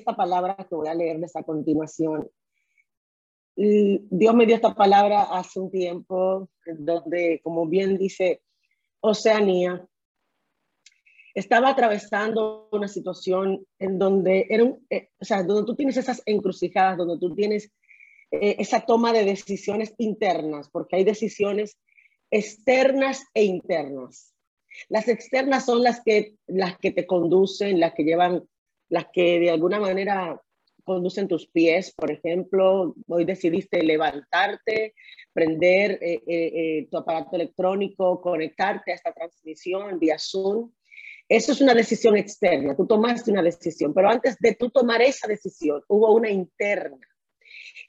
esta palabra que voy a leerles a continuación. Dios me dio esta palabra hace un tiempo, donde, como bien dice Oceanía, estaba atravesando una situación en donde era un, eh, o sea, donde tú tienes esas encrucijadas, donde tú tienes eh, esa toma de decisiones internas, porque hay decisiones externas e internas. Las externas son las que, las que te conducen, las que llevan, las que de alguna manera conducen tus pies. Por ejemplo, hoy decidiste levantarte, prender eh, tu aparato electrónico, conectarte a esta transmisión vía Zoom eso es una decisión externa, tú tomaste una decisión, pero antes de tú tomar esa decisión, hubo una interna,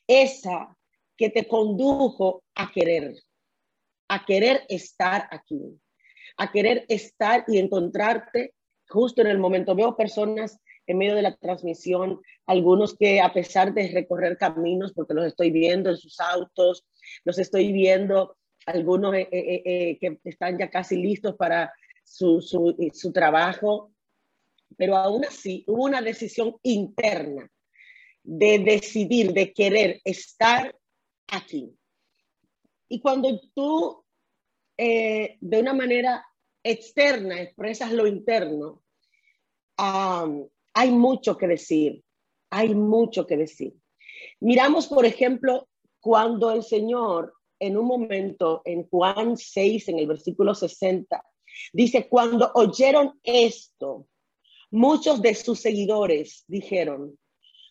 esa que te condujo a querer, a querer estar aquí, a querer estar y encontrarte justo en el momento. Veo personas en medio de la transmisión, algunos que a pesar de recorrer caminos, porque los estoy viendo en sus autos, los estoy viendo, algunos eh, eh, eh, que están ya casi listos para su, su, su trabajo, pero aún así hubo una decisión interna de decidir, de querer estar aquí. Y cuando tú eh, de una manera externa expresas lo interno, hay mucho que decir, hay mucho que decir. Miramos, por ejemplo, cuando el Señor en un momento en Juan 6, en el versículo 60, Dice, cuando oyeron esto, muchos de sus seguidores dijeron,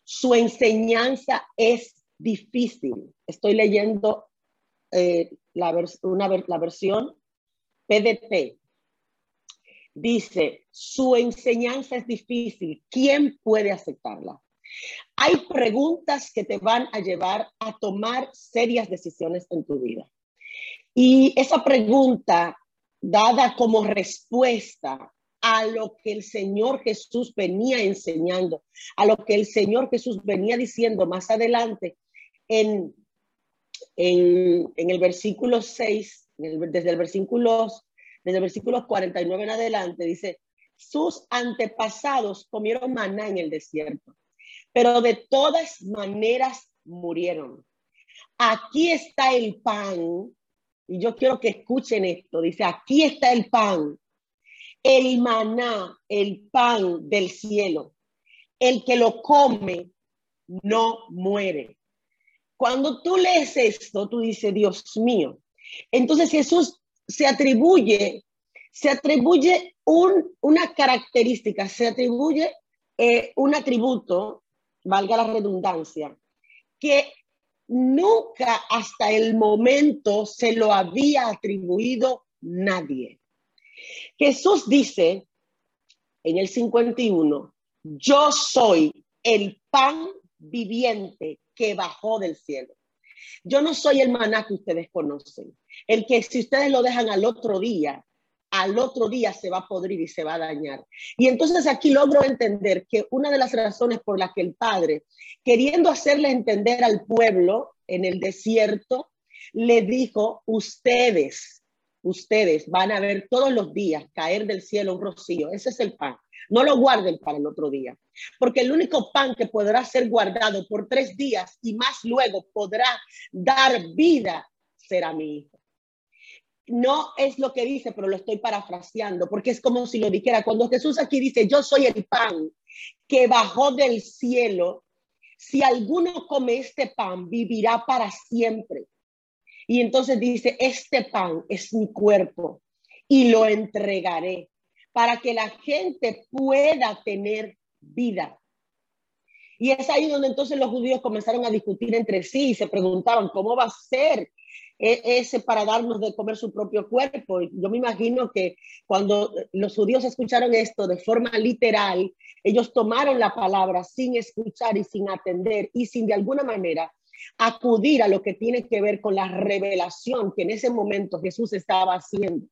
su enseñanza es difícil. Estoy leyendo eh, la, la versión PDP. Dice, su enseñanza es difícil. ¿Quién puede aceptarla? Hay preguntas que te van a llevar a tomar serias decisiones en tu vida. Y esa pregunta dada como respuesta a lo que el Señor Jesús venía enseñando, a lo que el Señor Jesús venía diciendo más adelante en, en, el versículo 6, desde el versículo, desde el versículo 49 en adelante, dice, sus antepasados comieron maná en el desierto, pero de todas maneras murieron. Aquí está el pan y yo quiero que escuchen esto. Dice, aquí está el pan, el maná, el pan del cielo. El que lo come no muere. Cuando tú lees esto, tú dices, Dios mío. Entonces Jesús se atribuye, se atribuye una característica, se atribuye eh, un atributo, valga la redundancia, que nunca hasta el momento se lo había atribuido nadie. Jesús dice en el 51, yo soy el pan viviente que bajó del cielo. Yo no soy el maná que ustedes conocen, el que si ustedes lo dejan al otro día, al otro día se va a podrir y se va a dañar. Y entonces aquí logro entender que una de las razones por las que el Padre, queriendo hacerle entender al pueblo en el desierto, le dijo, ustedes, ustedes van a ver todos los días caer del cielo un rocío. Ese es el pan. No lo guarden para el otro día, porque el único pan que podrá ser guardado por tres días y más luego podrá dar vida será mi no es lo que dice, pero lo estoy parafraseando, porque es como si lo dijera. Cuando Jesús aquí dice, yo soy el pan que bajó del cielo, si alguno come este pan, vivirá para siempre. Y entonces dice, este pan es mi cuerpo y lo entregaré para que la gente pueda tener vida. Y es ahí donde entonces los judíos comenzaron a discutir entre sí y se preguntaban, ¿cómo va a ser ese para darnos de comer su propio cuerpo. Yo me imagino que cuando los judíos escucharon esto de forma literal, ellos tomaron la palabra sin escuchar y sin atender y sin de alguna manera acudir a lo que tiene que ver con la revelación que en ese momento Jesús estaba haciendo.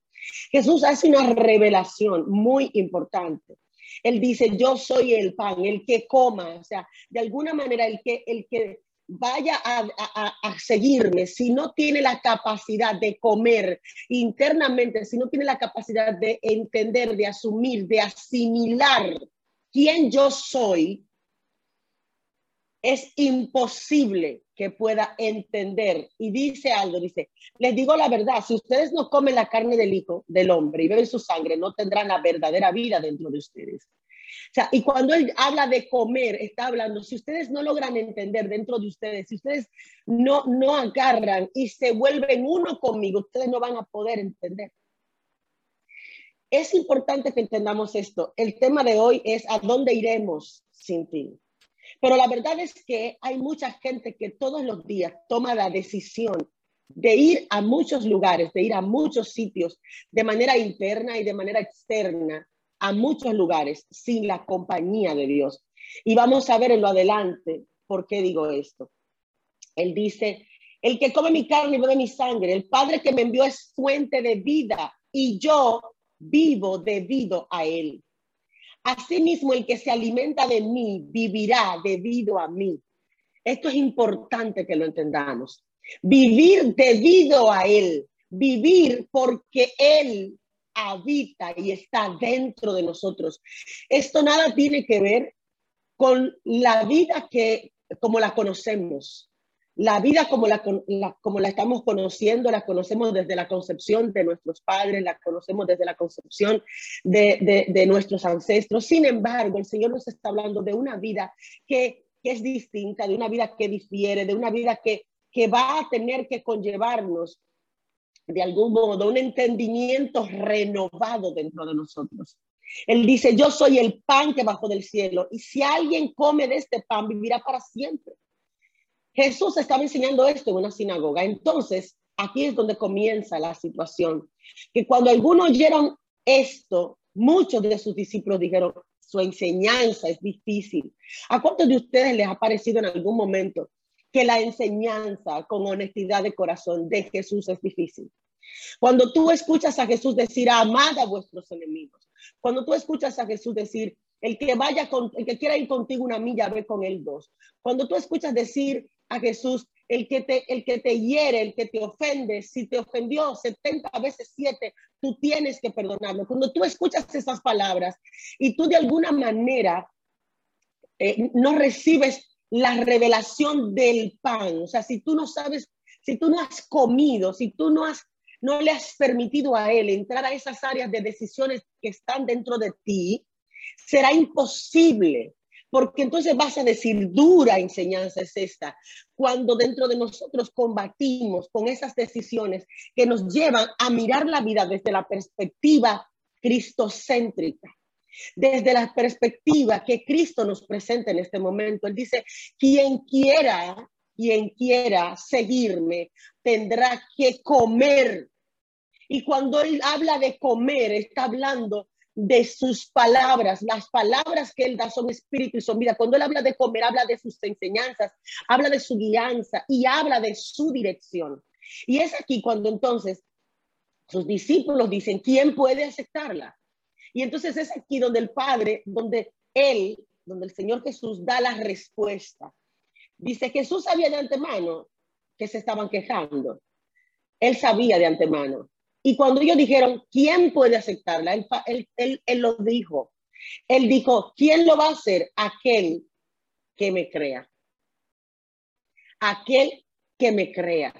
Jesús hace una revelación muy importante. Él dice, yo soy el pan, el que coma, o sea, de alguna manera el que, el que vaya a, seguirme, si no tiene la capacidad de comer internamente, si no tiene la capacidad de entender, de asumir, de asimilar quién yo soy, es imposible que pueda entender. Y dice algo, dice, les digo la verdad, si ustedes no comen la carne del hijo, del hombre, y beben su sangre, no tendrán la verdadera vida dentro de ustedes. Y cuando él habla de comer, está hablando, si ustedes no logran entender dentro de ustedes, si ustedes no, no agarran y se vuelven uno conmigo, ustedes no van a poder entender. Es importante que entendamos esto. El tema de hoy es a dónde iremos sin ti. Pero la verdad es que hay mucha gente que todos los días toma la decisión de ir a muchos lugares, de ir a muchos sitios de manera interna y de manera externa, a muchos lugares sin la compañía de Dios. Y vamos a ver en lo adelante por qué digo esto. Él dice, el que come mi carne y bebe mi sangre, el Padre que me envió es fuente de vida y yo vivo debido a él. Asimismo, el que se alimenta de mí vivirá debido a mí. Esto es importante que lo entendamos. Vivir debido a Él, vivir porque Él habita y está dentro de nosotros. Esto nada tiene que ver con la vida que como la conocemos. La vida como la, como la estamos conociendo, la conocemos desde la concepción de nuestros padres, la conocemos desde la concepción de, de, nuestros ancestros. Sin embargo, el Señor nos está hablando de una vida que, que es distinta, de una vida que difiere, de una vida que, que va a tener que conllevarnos de algún modo un entendimiento renovado dentro de nosotros. Él dice, yo soy el pan que bajo del cielo y si alguien come de este pan vivirá para siempre. Jesús estaba enseñando esto en una sinagoga. Entonces, aquí es donde comienza la situación. Que cuando algunos oyeron esto, muchos de sus discípulos dijeron, su enseñanza es difícil. ¿A cuántos de ustedes les ha parecido en algún momento que la enseñanza con honestidad de corazón de Jesús es difícil? Cuando tú escuchas a Jesús decir, amad a vuestros enemigos. Cuando tú escuchas a Jesús decir, el que vaya con, el que quiera ir contigo una milla, ve con él dos. Cuando tú escuchas decir, a Jesús, el que te, el que te hiere, el que te ofende, si te ofendió 70 veces 7, tú tienes que perdonarlo. Cuando tú escuchas esas palabras y tú de alguna manera eh, no recibes la revelación del pan, o sea, si tú no sabes, si tú no has comido, si tú no has no le has permitido a él entrar a esas áreas de decisiones que están dentro de ti, será imposible porque entonces vas a decir, dura enseñanza es esta, cuando dentro de nosotros combatimos con esas decisiones que nos llevan a mirar la vida desde la perspectiva cristocéntrica, desde la perspectiva que Cristo nos presenta en este momento. Él dice, quien quiera, quien quiera seguirme, tendrá que comer. Y cuando él habla de comer, está hablando de sus palabras. Las palabras que él da son espíritu y son vida. Cuando él habla de comer, habla de sus enseñanzas, habla de su guianza y habla de su dirección. Y es aquí cuando entonces sus discípulos dicen, ¿quién puede aceptarla? Y entonces es aquí donde el Padre, donde él, donde el Señor Jesús da la respuesta. Dice, Jesús sabía de antemano que se estaban quejando. Él sabía de antemano. Y cuando ellos dijeron, ¿quién puede aceptarla? Él, él, lo dijo. Él dijo, ¿quién lo va a hacer? Aquel que me crea. Aquel que me crea.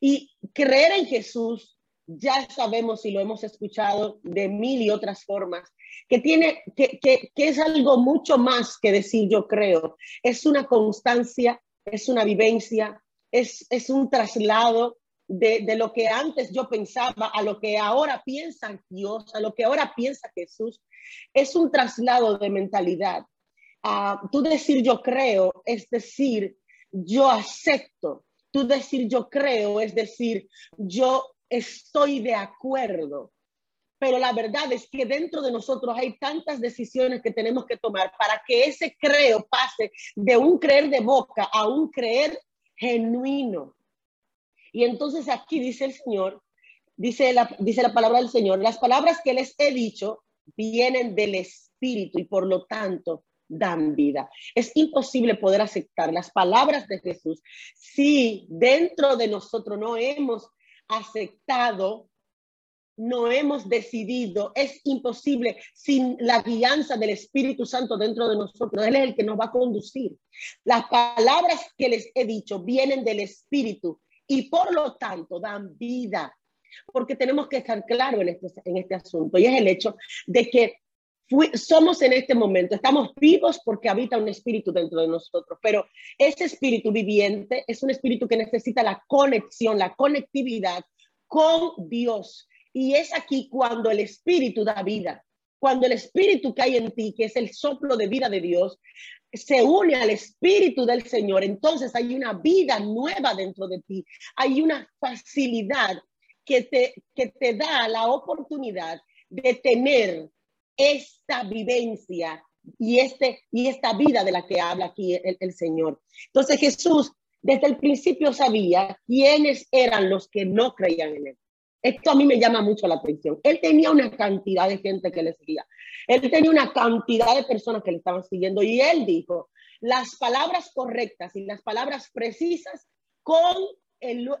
Y creer en Jesús, ya sabemos y lo hemos escuchado de mil y otras formas, que tiene, que, que, es algo mucho más que decir yo creo. Es una constancia, es una vivencia, es, es un traslado, de, lo que antes yo pensaba a lo que ahora piensa Dios, a lo que ahora piensa Jesús, es un traslado de mentalidad. Uh, tú decir yo creo es decir yo acepto. Tú decir yo creo es decir yo estoy de acuerdo. Pero la verdad es que dentro de nosotros hay tantas decisiones que tenemos que tomar para que ese creo pase de un creer de boca a un creer genuino. Y entonces aquí dice el Señor, dice la, dice la palabra del Señor, las palabras que les he dicho vienen del Espíritu y por lo tanto dan vida. Es imposible poder aceptar las palabras de Jesús si dentro de nosotros no hemos aceptado no hemos decidido, es imposible sin la guianza del Espíritu Santo dentro de nosotros. Él es el que nos va a conducir. Las palabras que les he dicho vienen del Espíritu y por lo tanto dan vida. Porque tenemos que estar claros en este, en este asunto y es el hecho de que somos en este momento, estamos vivos porque habita un espíritu dentro de nosotros, pero ese espíritu viviente es un espíritu que necesita la conexión, la conectividad con Dios. Y es aquí cuando el espíritu da vida, cuando el espíritu que hay en ti, que es el soplo de vida de Dios, se une al espíritu del Señor, entonces hay una vida nueva dentro de ti, hay una facilidad que te, que te da la oportunidad de tener esta vivencia y, este, y esta vida de la que habla aquí el, el Señor. Entonces Jesús desde el principio sabía quiénes eran los que no creían en él. Esto a mí me llama mucho la atención. Él tenía una cantidad de gente que le seguía. Él tenía una cantidad de personas que le estaban siguiendo y él dijo las palabras correctas y las palabras precisas con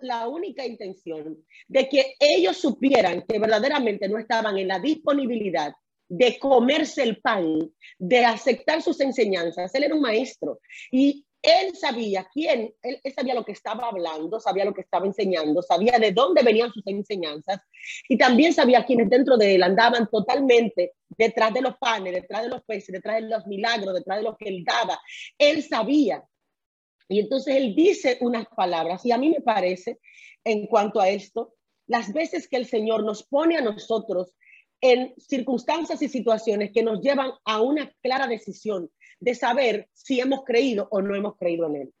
la única intención de que ellos supieran que verdaderamente no estaban en la disponibilidad de comerse el pan, de aceptar sus enseñanzas. Él era un maestro y él sabía quién, él, sabía lo que estaba hablando, sabía lo que estaba enseñando, sabía de dónde venían sus enseñanzas y también sabía quiénes dentro de él andaban totalmente detrás de los panes, detrás de los peces, detrás de los milagros, detrás de lo que él daba. Él sabía. Y entonces él dice unas palabras y a mí me parece, en cuanto a esto, las veces que el Señor nos pone a nosotros en circunstancias y situaciones que nos llevan a una clara decisión de saber si hemos creído o no hemos creído en Él.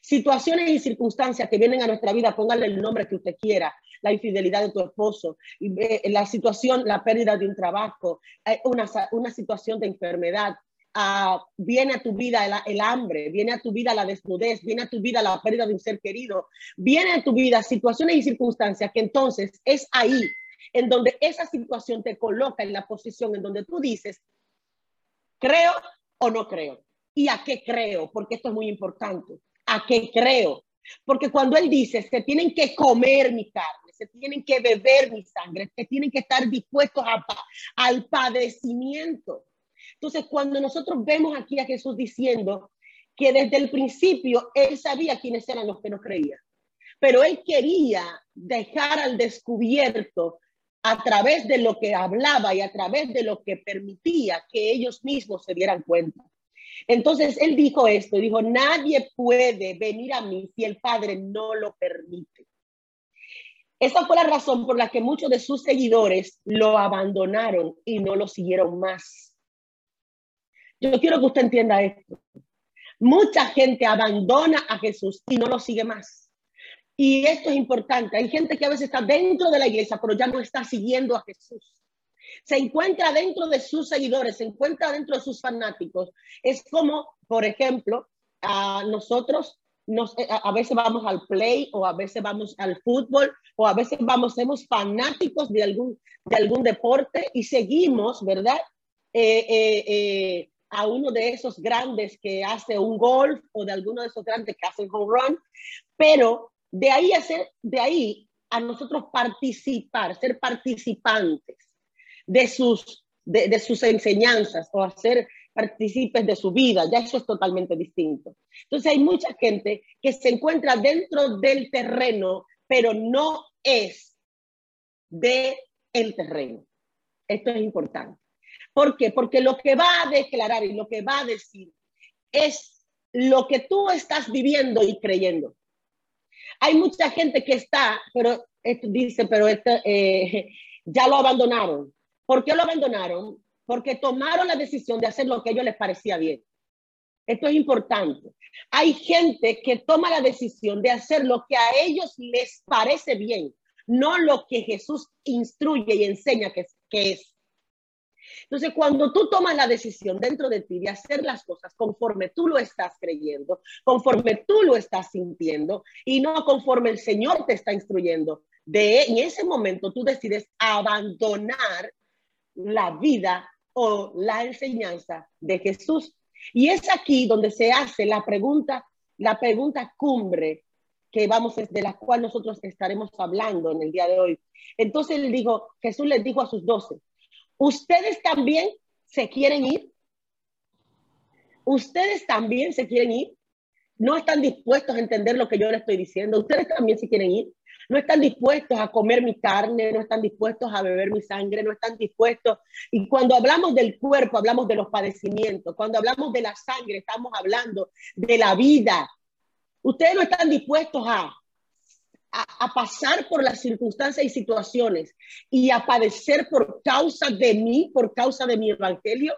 Situaciones y circunstancias que vienen a nuestra vida, póngale el nombre que usted quiera, la infidelidad de tu esposo, la situación, la pérdida de un trabajo, eh, una, una situación de enfermedad, ah, viene a tu vida el, el, hambre, viene a tu vida la desnudez, viene a tu vida la pérdida de un ser querido, viene a tu vida situaciones y circunstancias que entonces es ahí en donde esa situación te coloca en la posición en donde tú dices, creo o no creo. ¿Y a qué creo? Porque esto es muy importante. ¿A qué creo? Porque cuando él dice, se tienen que comer mi carne, se tienen que beber mi sangre, se tienen que estar dispuestos a, al padecimiento. Entonces, cuando nosotros vemos aquí a Jesús diciendo que desde el principio él sabía quiénes eran los que no creían, pero él quería dejar al descubierto a través de lo que hablaba y a través de lo que permitía que ellos mismos se dieran cuenta. Entonces él dijo esto, dijo, nadie puede venir a mí si el Padre no lo permite. Esa fue la razón por la que muchos de sus seguidores lo abandonaron y no lo siguieron más. Yo quiero que usted entienda esto. Mucha gente abandona a Jesús y no lo sigue más. Y esto es importante. Hay gente que a veces está dentro de la iglesia, pero ya no está siguiendo a Jesús. Se encuentra dentro de sus seguidores, se encuentra dentro de sus fanáticos. Es como, por ejemplo, a nosotros nos, eh, a veces vamos al play o a veces vamos al fútbol o a veces vamos, somos fanáticos de algún, de algún deporte y seguimos, ¿verdad? Eh, eh, a uno de esos grandes que hace un golf o de alguno de esos grandes que hace un home run, pero de ahí, a de ahí a nosotros participar, ser participantes de sus, de, sus enseñanzas o hacer partícipes de su vida, ya eso es totalmente distinto. Entonces hay mucha gente que se encuentra dentro del terreno, pero no es de el terreno. Esto es importante. ¿Por qué? Porque lo que va a declarar y lo que va a decir es lo que tú estás viviendo y creyendo. Hay mucha gente que está, pero esto dice, pero esto, eh, ya lo abandonaron. ¿Por qué lo abandonaron? Porque tomaron la decisión de hacer lo que a ellos les parecía bien. Esto es importante. Hay gente que toma la decisión de hacer lo que a ellos les parece bien, no lo que Jesús instruye y enseña que, que es. Entonces, cuando tú tomas la decisión dentro de ti de hacer las cosas conforme tú lo estás creyendo, conforme tú lo estás sintiendo y no conforme el Señor te está instruyendo, de en ese momento tú decides abandonar la vida o la enseñanza de Jesús. Y es aquí donde se hace la pregunta, la pregunta cumbre que vamos, de la cual nosotros estaremos hablando en el día de hoy. Entonces él dijo, Jesús les dijo a sus doce, ¿ustedes también se quieren ir? ¿Ustedes también se quieren ir? ¿No están dispuestos a entender lo que yo les estoy diciendo? ¿Ustedes también se quieren ir? no están dispuestos a comer mi carne, no están dispuestos a beber mi sangre, no están dispuestos. Y cuando hablamos del cuerpo, hablamos de los padecimientos. Cuando hablamos de la sangre, estamos hablando de la vida. Ustedes no están dispuestos a, a, pasar por las circunstancias y situaciones y a padecer por causa de mí, por causa de mi evangelio.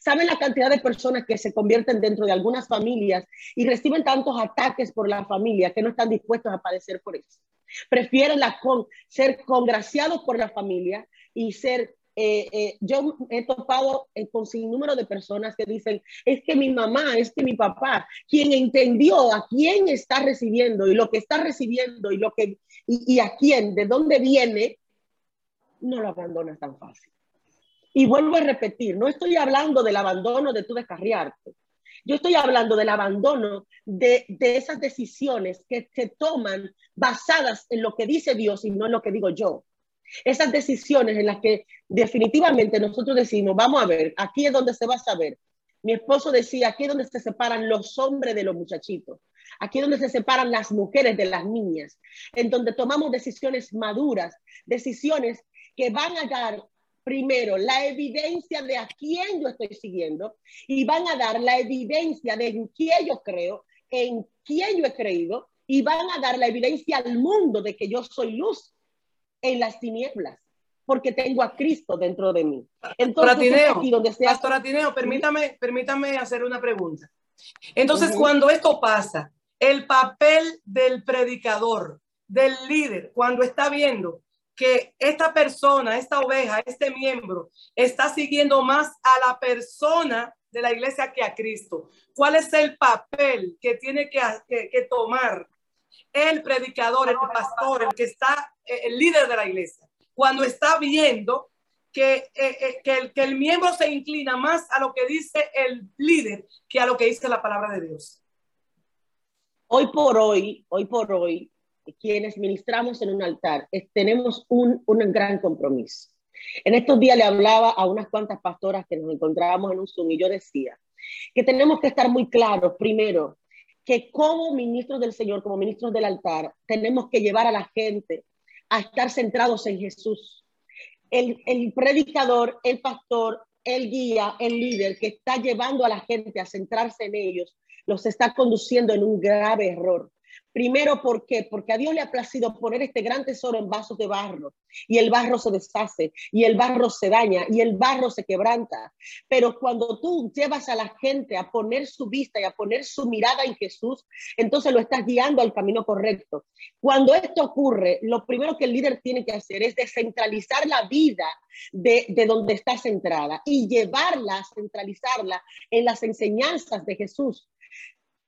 ¿Saben la cantidad de personas que se convierten dentro de algunas familias y reciben tantos ataques por la familia que no están dispuestos a padecer por eso? Prefieren ser congraciados por la familia y ser eh, eh, yo he topado eh, con sin número de personas que dicen, es que mi mamá, es que mi papá, quien entendió a quién está recibiendo y lo que está recibiendo y lo que y, y a quién, de dónde viene, no lo abandona tan fácil. Y vuelvo a repetir, no estoy hablando del abandono de tu descarriarte. Yo estoy hablando del abandono de, de esas decisiones que se toman basadas en lo que dice Dios y no en lo que digo yo. Esas decisiones en las que definitivamente nosotros decimos, vamos a ver, aquí es donde se va a saber. Mi esposo decía, aquí es donde se separan los hombres de los muchachitos. Aquí es donde se separan las mujeres de las niñas, en donde tomamos decisiones maduras, decisiones que van a dar primero la evidencia de a quién yo estoy siguiendo y van a dar la evidencia de en quién yo creo, en quién yo he creído y van a dar la evidencia al mundo de que yo soy luz en las tinieblas, porque tengo a Cristo dentro de mí. Entonces, Atineo, donde sea... Pastor Atineo, permítame, permítame hacer una pregunta. Entonces, cuando esto pasa, el papel del predicador, del líder, cuando está viendo que esta persona, esta oveja, este miembro, está siguiendo más a la persona de la iglesia que a Cristo. ¿Cuál es el papel que tiene que, que tomar el predicador, el pastor, el que está, el líder de la iglesia, cuando está viendo que, eh, eh, que, el, que el miembro se inclina más a lo que dice el líder que a lo que dice la palabra de Dios. Hoy por hoy, hoy por hoy, quienes ministramos en un altar, tenemos un, un gran compromiso. En estos días le hablaba a unas cuantas pastoras que nos encontrábamos en un Zoom y yo decía que tenemos que estar muy claros, primero, que como ministros del Señor, como ministros del altar, tenemos que llevar a la gente a estar centrados en Jesús. El, el predicador, el pastor, el guía, el líder que está llevando a la gente a centrarse en ellos, los está conduciendo en un grave error. Primero, ¿por qué? Porque a Dios le ha placido poner este gran tesoro en vasos de barro y el barro se deshace y el barro se daña y el barro se quebranta. Pero cuando tú llevas a la gente a poner su vista y a poner su mirada en Jesús, entonces lo estás guiando al camino correcto. Cuando esto ocurre, lo primero que el líder tiene que hacer es descentralizar la vida de, de donde está centrada y llevarla, centralizarla en las enseñanzas de Jesús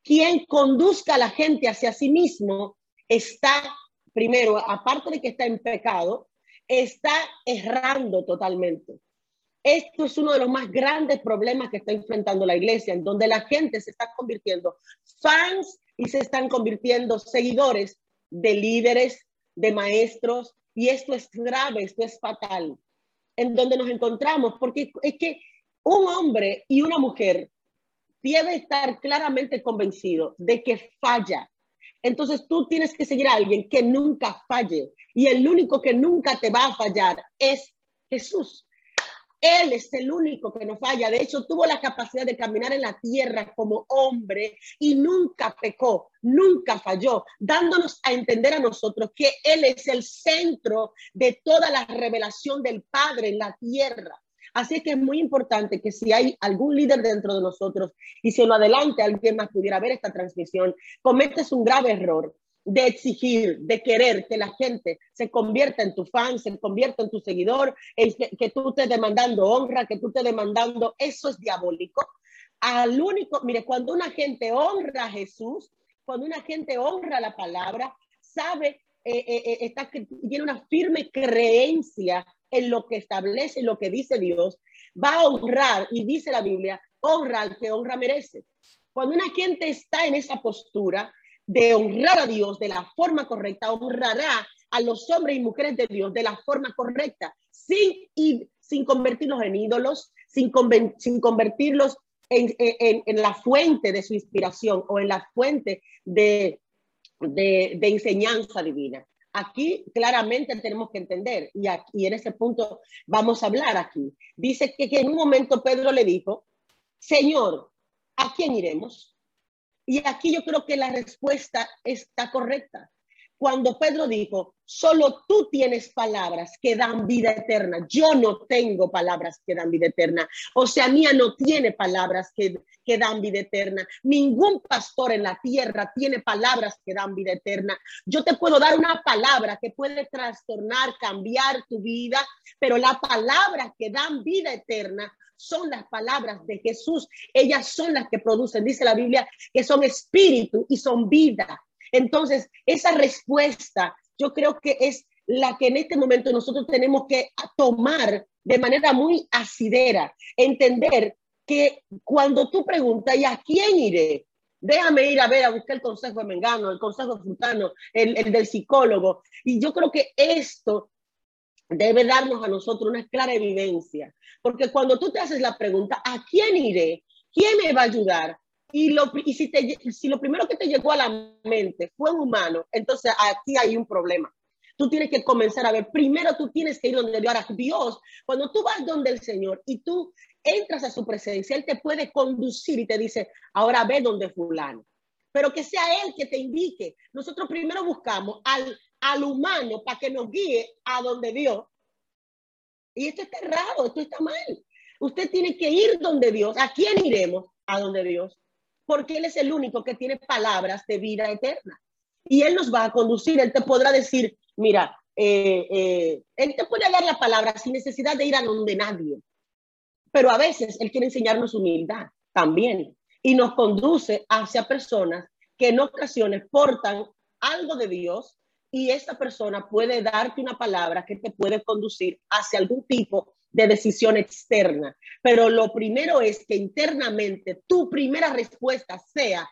quien conduzca a la gente hacia sí mismo está, primero, aparte de que está en pecado, está errando totalmente. Esto es uno de los más grandes problemas que está enfrentando la iglesia, en donde la gente se está convirtiendo fans y se están convirtiendo seguidores de líderes, de maestros, y esto es grave, esto es fatal, en donde nos encontramos, porque es que un hombre y una mujer debe estar claramente convencido de que falla. Entonces tú tienes que seguir a alguien que nunca falle y el único que nunca te va a fallar es Jesús. Él es el único que no falla. De hecho, tuvo la capacidad de caminar en la tierra como hombre y nunca pecó, nunca falló, dándonos a entender a nosotros que Él es el centro de toda la revelación del Padre en la tierra. Así que es muy importante que si hay algún líder dentro de nosotros y si en adelante alguien más pudiera ver esta transmisión, cometes un grave error de exigir, de querer que la gente se convierta en tu fan, se convierta en tu seguidor, que, que tú estés demandando honra, que tú estés demandando, eso es diabólico. Al único, mire, cuando una gente honra a Jesús, cuando una gente honra la palabra, sabe, eh, eh, eh tiene una firme creencia en lo que establece, lo que dice Dios, va a honrar, y dice la Biblia, honra al que honra merece. Cuando una gente está en esa postura, de honrar a Dios de la forma correcta, honrará a los hombres y mujeres de Dios de la forma correcta, sin, sin convertirlos en ídolos, sin, sin convertirlos en, en, la fuente de su inspiración o en la fuente de, de, enseñanza divina. Aquí claramente tenemos que entender, y, aquí, en ese punto vamos a hablar aquí. Dice que en un momento Pedro le dijo, Señor, ¿a quién iremos? Y aquí yo creo que la respuesta está correcta. Cuando Pedro dijo, solo tú tienes palabras que dan vida eterna, yo no tengo palabras que dan vida eterna. O sea, mía no tiene palabras que, que dan vida eterna. Ningún pastor en la tierra tiene palabras que dan vida eterna. Yo te puedo dar una palabra que puede trastornar, cambiar tu vida, pero la palabra que dan vida eterna son las palabras de Jesús. Ellas son las que producen, dice la Biblia, que son espíritu y son vida. Entonces, esa respuesta yo creo que es la que en este momento nosotros tenemos que tomar de manera muy asidera, entender que cuando tú preguntas, ¿y a quién iré? Déjame ir a ver, a buscar el consejo de Mengano, el consejo frutano, el, el del psicólogo. Y yo creo que esto debe darnos a nosotros una clara evidencia, porque cuando tú te haces la pregunta, ¿a quién iré? ¿Quién me va a ayudar? Y, lo, y si, te, si lo primero que te llegó a la mente fue un humano, entonces aquí hay un problema. Tú tienes que comenzar a ver, primero tú tienes que ir donde Dios. Dios, cuando tú vas donde el Señor y tú entras a su presencia, Él te puede conducir y te dice, ahora ve donde fulano. Pero que sea Él que te indique. Nosotros primero buscamos al, al humano para que nos guíe a donde Dios. Y esto está errado, esto está mal. Usted tiene que ir donde Dios. ¿A quién iremos? A donde Dios porque Él es el único que tiene palabras de vida eterna. Y Él nos va a conducir, Él te podrá decir, mira, eh, eh, Él te puede dar la palabra sin necesidad de ir a donde nadie. Pero a veces Él quiere enseñarnos humildad también y nos conduce hacia personas que en ocasiones portan algo de Dios y esa persona puede darte una palabra que te puede conducir hacia algún tipo de decisión externa. Pero lo primero es que internamente tu primera respuesta sea,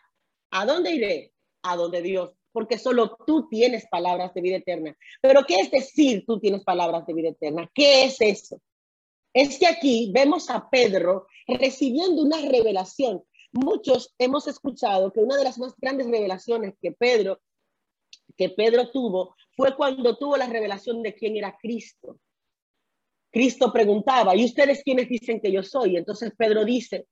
¿a dónde iré? A donde Dios, porque solo tú tienes palabras de vida eterna. Pero ¿qué es decir tú tienes palabras de vida eterna? ¿Qué es eso? Es que aquí vemos a Pedro recibiendo una revelación. Muchos hemos escuchado que una de las más grandes revelaciones que Pedro que Pedro tuvo fue cuando tuvo la revelación de quién era Cristo. Cristo preguntaba, ¿y ustedes quiénes dicen que yo soy? Entonces Pedro dice,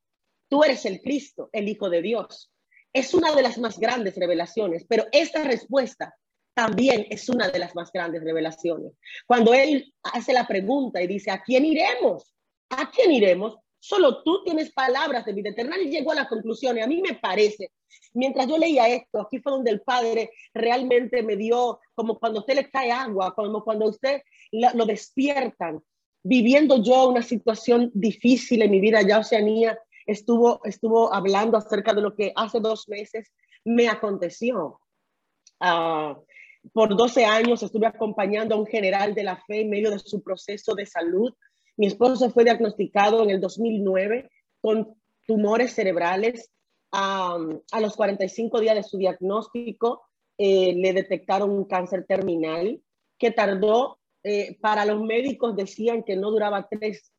tú eres el Cristo, el Hijo de Dios. Es una de las más grandes revelaciones, pero esta respuesta también es una de las más grandes revelaciones. Cuando él hace la pregunta y dice, ¿a quién iremos? ¿A quién iremos? Solo tú tienes palabras de vida eterna. Y llegó a la conclusión, y a mí me parece, mientras yo leía esto, aquí fue donde el Padre realmente me dio, como cuando usted le cae agua, como cuando usted lo despiertan, viviendo yo una situación difícil en mi vida, ya Oceanía estuvo, estuvo hablando acerca de lo que hace dos meses me aconteció. Uh, por 12 años estuve acompañando a un general de la fe en medio de su proceso de salud. Mi esposo fue diagnosticado en el 2009 con tumores cerebrales. Um, a los 45 días de su diagnóstico eh, le detectaron un cáncer terminal que tardó eh, para los médicos decían que no duraba tres,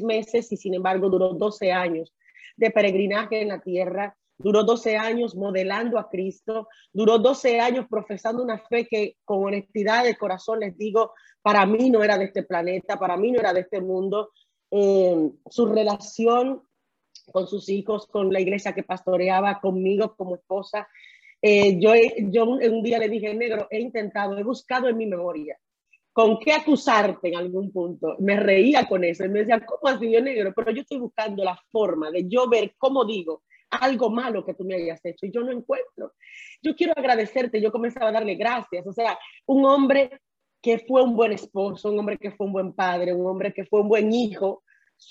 meses y sin embargo duró 12 años de peregrinaje en la tierra, duró 12 años modelando a Cristo, duró 12 años profesando una fe que con honestidad de corazón les digo, para mí no era de este planeta, para mí no era de este mundo. Eh, su relación con sus hijos, con la iglesia que pastoreaba, conmigo como esposa. Eh, yo, yo un día le dije, negro, he intentado, he buscado en mi memoria con qué acusarte en algún punto. Me reía con eso y me decía, ¿cómo así yo negro? Pero yo estoy buscando la forma de yo ver cómo digo algo malo que tú me hayas hecho y yo no encuentro. Yo quiero agradecerte, yo comenzaba a darle gracias, o sea, un hombre que fue un buen esposo, un hombre que fue un buen padre, un hombre que fue un buen hijo,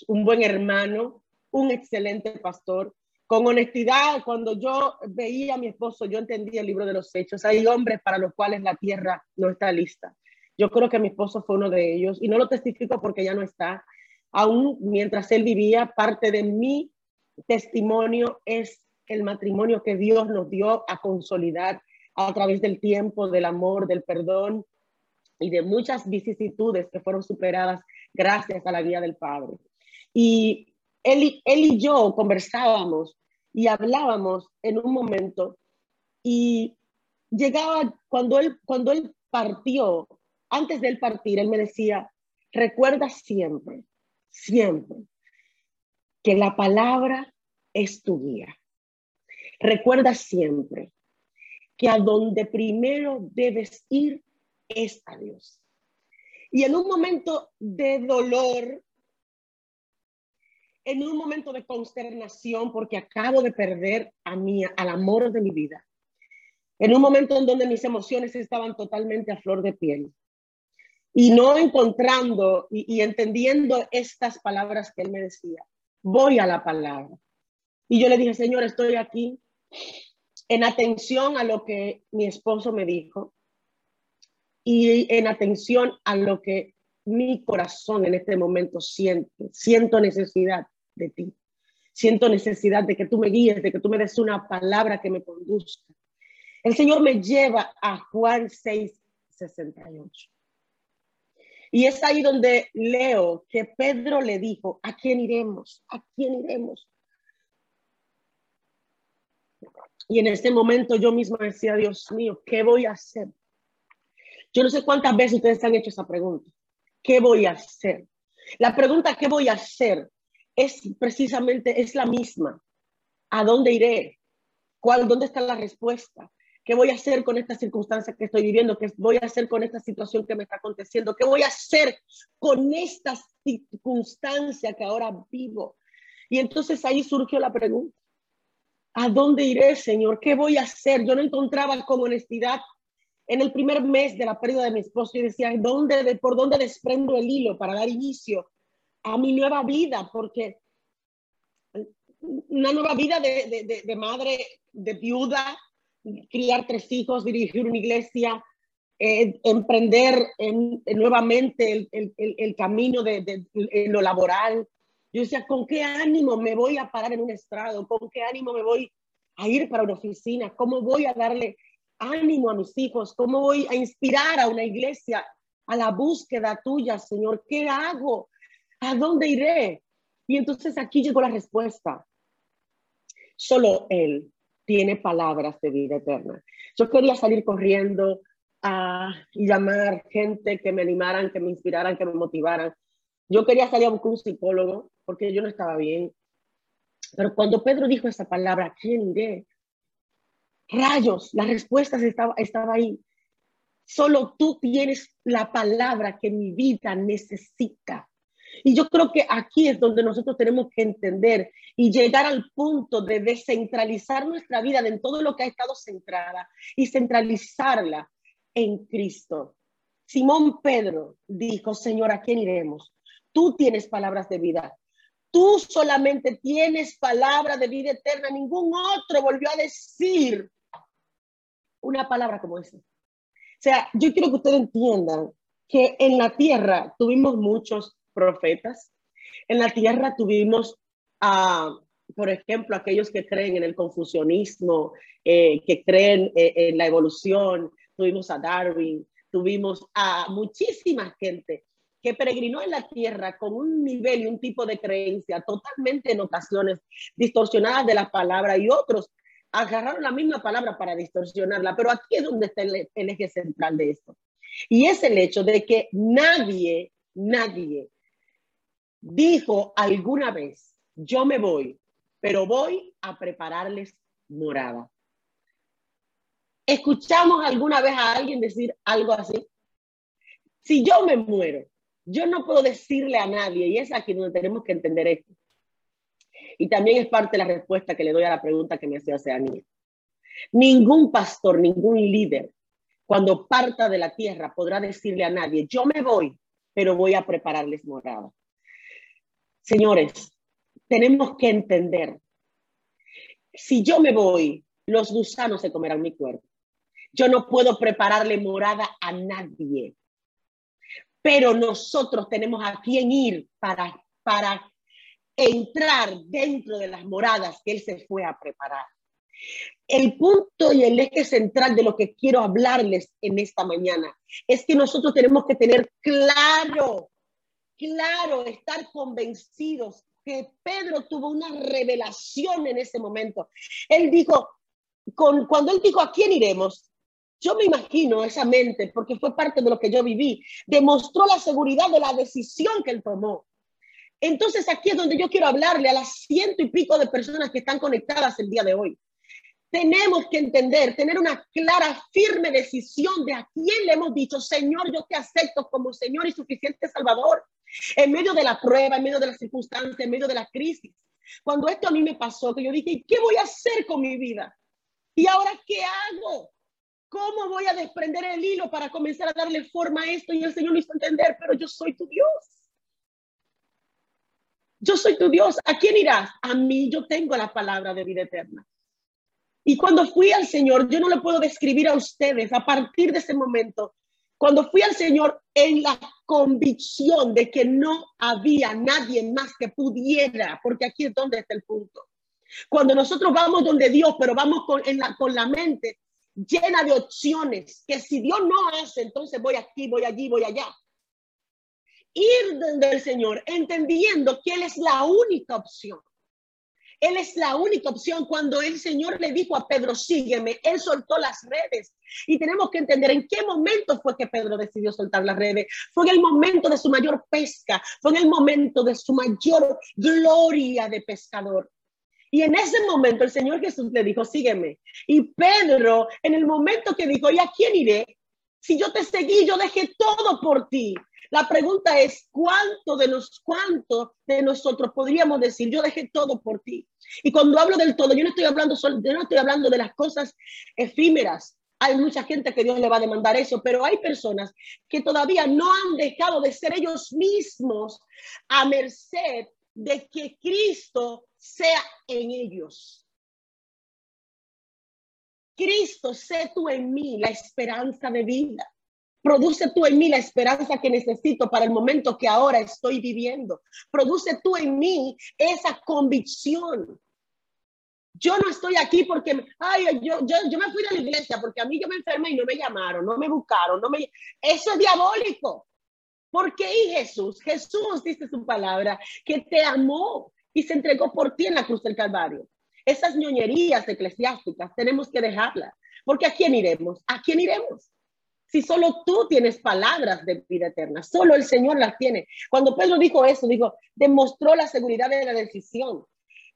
un buen hermano, un excelente pastor. Con honestidad, cuando yo veía a mi esposo, yo entendía el libro de los hechos. Hay hombres para los cuales la tierra no está lista. Yo creo que mi esposo fue uno de ellos y no lo testifico porque ya no está. Aún mientras él vivía, parte de mi testimonio es el matrimonio que Dios nos dio a consolidar a través del tiempo, del amor, del perdón y de muchas vicisitudes que fueron superadas gracias a la guía del Padre. Y él, él y yo conversábamos y hablábamos en un momento y llegaba cuando él, cuando él partió, antes de él partir, él me decía, recuerda siempre, siempre, que la palabra es tu guía. Recuerda siempre que a donde primero debes ir es a Dios. Y en un momento de dolor, en un momento de consternación, porque acabo de perder a mí, al amor de mi vida, en un momento en donde mis emociones estaban totalmente a flor de piel, y no encontrando y, entendiendo estas palabras que él me decía, voy a la palabra. Y yo le dije, Señor, estoy aquí en atención a lo que mi esposo me dijo y en atención a lo que mi corazón en este momento siente. Siento necesidad de ti. Siento necesidad de que tú me guíes, de que tú me des una palabra que me conduzca. El Señor me lleva a Juan 6, 68. Y es ahí donde leo que Pedro le dijo, ¿a quién iremos? ¿A quién iremos? Y en este momento yo misma decía, Dios mío, ¿qué voy a hacer? Yo no sé cuántas veces ustedes han hecho esa pregunta. ¿Qué voy a hacer? La pregunta ¿qué voy a hacer? es precisamente, es la misma. ¿A dónde iré? ¿Cuál, ¿Dónde está la respuesta? ¿Qué voy a hacer con esta circunstancia que estoy viviendo? ¿Qué voy a hacer con esta situación que me está aconteciendo? ¿Qué voy a hacer con esta circunstancia que ahora vivo? Y entonces ahí surgió la pregunta. ¿A dónde iré, Señor? ¿Qué voy a hacer? Yo no encontraba con honestidad en el primer mes de la pérdida de mi esposo y decía, ¿dónde, ¿por dónde desprendo el hilo para dar inicio a mi nueva vida? Porque una nueva vida de, de madre, de viuda, criar tres hijos, dirigir una iglesia, eh, emprender nuevamente el, camino de, lo laboral. Yo decía, ¿con qué ánimo me voy a parar en un estrado? ¿Con qué ánimo me voy a ir para una oficina? ¿Cómo voy a darle ánimo a mis hijos? ¿Cómo voy a inspirar a una iglesia a la búsqueda tuya, Señor? ¿Qué hago? ¿A dónde iré? Y entonces aquí llegó la respuesta. Solo Él tiene palabras de vida eterna. Yo quería salir corriendo a llamar gente que me animaran, que me inspiraran, que me motivaran. Yo quería salir a buscar un psicólogo porque yo no estaba bien. Pero cuando Pedro dijo esa palabra, ¿quién iré? Rayos, la respuesta estaba, estaba ahí. Solo tú tienes la palabra que mi vida necesita. Y yo creo que aquí es donde nosotros tenemos que entender y llegar al punto de descentralizar nuestra vida de todo lo que ha estado centrada y centralizarla en Cristo. Simón Pedro dijo, Señor, ¿a quién iremos? Tú tienes palabras de vida. Tú solamente tienes palabra de vida eterna. Ningún otro volvió a decir una palabra como esa. O sea, yo quiero que ustedes entiendan que en la tierra tuvimos muchos profetas. En la tierra tuvimos a, por ejemplo, aquellos que creen en el confusionismo, eh, que creen eh, en la evolución. Tuvimos a Darwin, tuvimos a muchísima gente que peregrinó en la tierra con un nivel y un tipo de creencia totalmente en ocasiones distorsionadas de la palabra y otros agarraron la misma palabra para distorsionarla, pero aquí es donde está el eje central de esto. Y es el hecho de que nadie, nadie dijo alguna vez, yo me voy, pero voy a prepararles morada. ¿Escuchamos alguna vez a alguien decir algo así? Si yo me muero, yo no puedo decirle a nadie, y es aquí donde tenemos que entender esto. Y también es parte de la respuesta que le doy a la pregunta que me hacía Oceanía. Ningún pastor, ningún líder, cuando parta de la tierra, podrá decirle a nadie, yo me voy, pero voy a prepararles morada. Señores, tenemos que entender, si yo me voy, los gusanos se comerán mi cuerpo. Yo no puedo prepararle morada a nadie. Pero nosotros tenemos a quien ir para, para entrar dentro de las moradas que Él se fue a preparar. el punto y el eje central de lo que quiero hablarles en esta mañana es que nosotros tenemos que tener claro, claro, estar convencidos que Pedro tuvo una revelación en ese momento. Él dijo, cuando él dijo, ¿a quién iremos? Yo me imagino esa mente, porque fue parte de lo que yo viví, demostró la seguridad de la decisión que él tomó. Entonces aquí es donde yo quiero hablarle a las ciento y pico de personas que están conectadas el día de hoy. Tenemos que entender, tener una clara, firme decisión de a quién le hemos dicho, Señor, yo te acepto como Señor y suficiente Salvador, en medio de la prueba, en medio de las circunstancias, en medio de la crisis. Cuando esto a mí me pasó, que yo dije, ¿qué voy a hacer con mi vida? ¿Y ahora qué hago? ¿Cómo voy a desprender el hilo para comenzar a darle forma a esto? Y el Señor me hizo entender, pero yo soy tu Dios. Yo soy tu Dios. ¿A quién irás? A mí yo tengo la palabra de vida eterna. Y cuando fui al Señor, yo no le puedo describir a ustedes a partir de ese momento, cuando fui al Señor en la convicción de que no había nadie más que pudiera, porque aquí es donde está el punto. Cuando nosotros vamos donde Dios, pero vamos con, la, con la mente llena de opciones, que si Dios no hace, entonces voy aquí, voy allí, voy allá. Ir donde el Señor, entendiendo que Él es la única opción. Él es la única opción. Cuando el Señor le dijo a Pedro, sígueme, Él soltó las redes. Y tenemos que entender en qué momento fue que Pedro decidió soltar las redes. Fue en el momento de su mayor pesca, fue en el momento de su mayor gloria de pescador. Y en ese momento el Señor Jesús le dijo, sígueme. Y Pedro, en el momento que dijo, ¿y a quién iré? Si yo te seguí, yo dejé todo por ti. La pregunta es, ¿cuánto de, los, cuánto de nosotros podríamos decir, yo dejé todo por ti? Y cuando hablo del todo, yo no estoy hablando, solo, yo no estoy hablando de las cosas efímeras. Hay mucha gente que Dios le va a demandar eso, pero hay personas que todavía no han dejado de ser ellos mismos a merced de que Cristo sea en ellos. Cristo, sé tú en mí la esperanza de vida. Produce tú en mí la esperanza que necesito para el momento que ahora estoy viviendo. Produce tú en mí esa convicción. Yo no estoy aquí porque, ay, yo, yo, yo me fui de la iglesia porque a mí yo me enfermé y no me llamaron, no me buscaron, no me... Eso es diabólico. ¿Por qué y Jesús? Jesús dice su palabra que te amó y se entregó por ti en la cruz del Calvario. Esas ñoñerías eclesiásticas tenemos que dejarlas, porque ¿a quién iremos? ¿A quién iremos? Si solo tú tienes palabras de vida eterna, solo el Señor las tiene. Cuando Pedro dijo eso, dijo, demostró la seguridad de la decisión.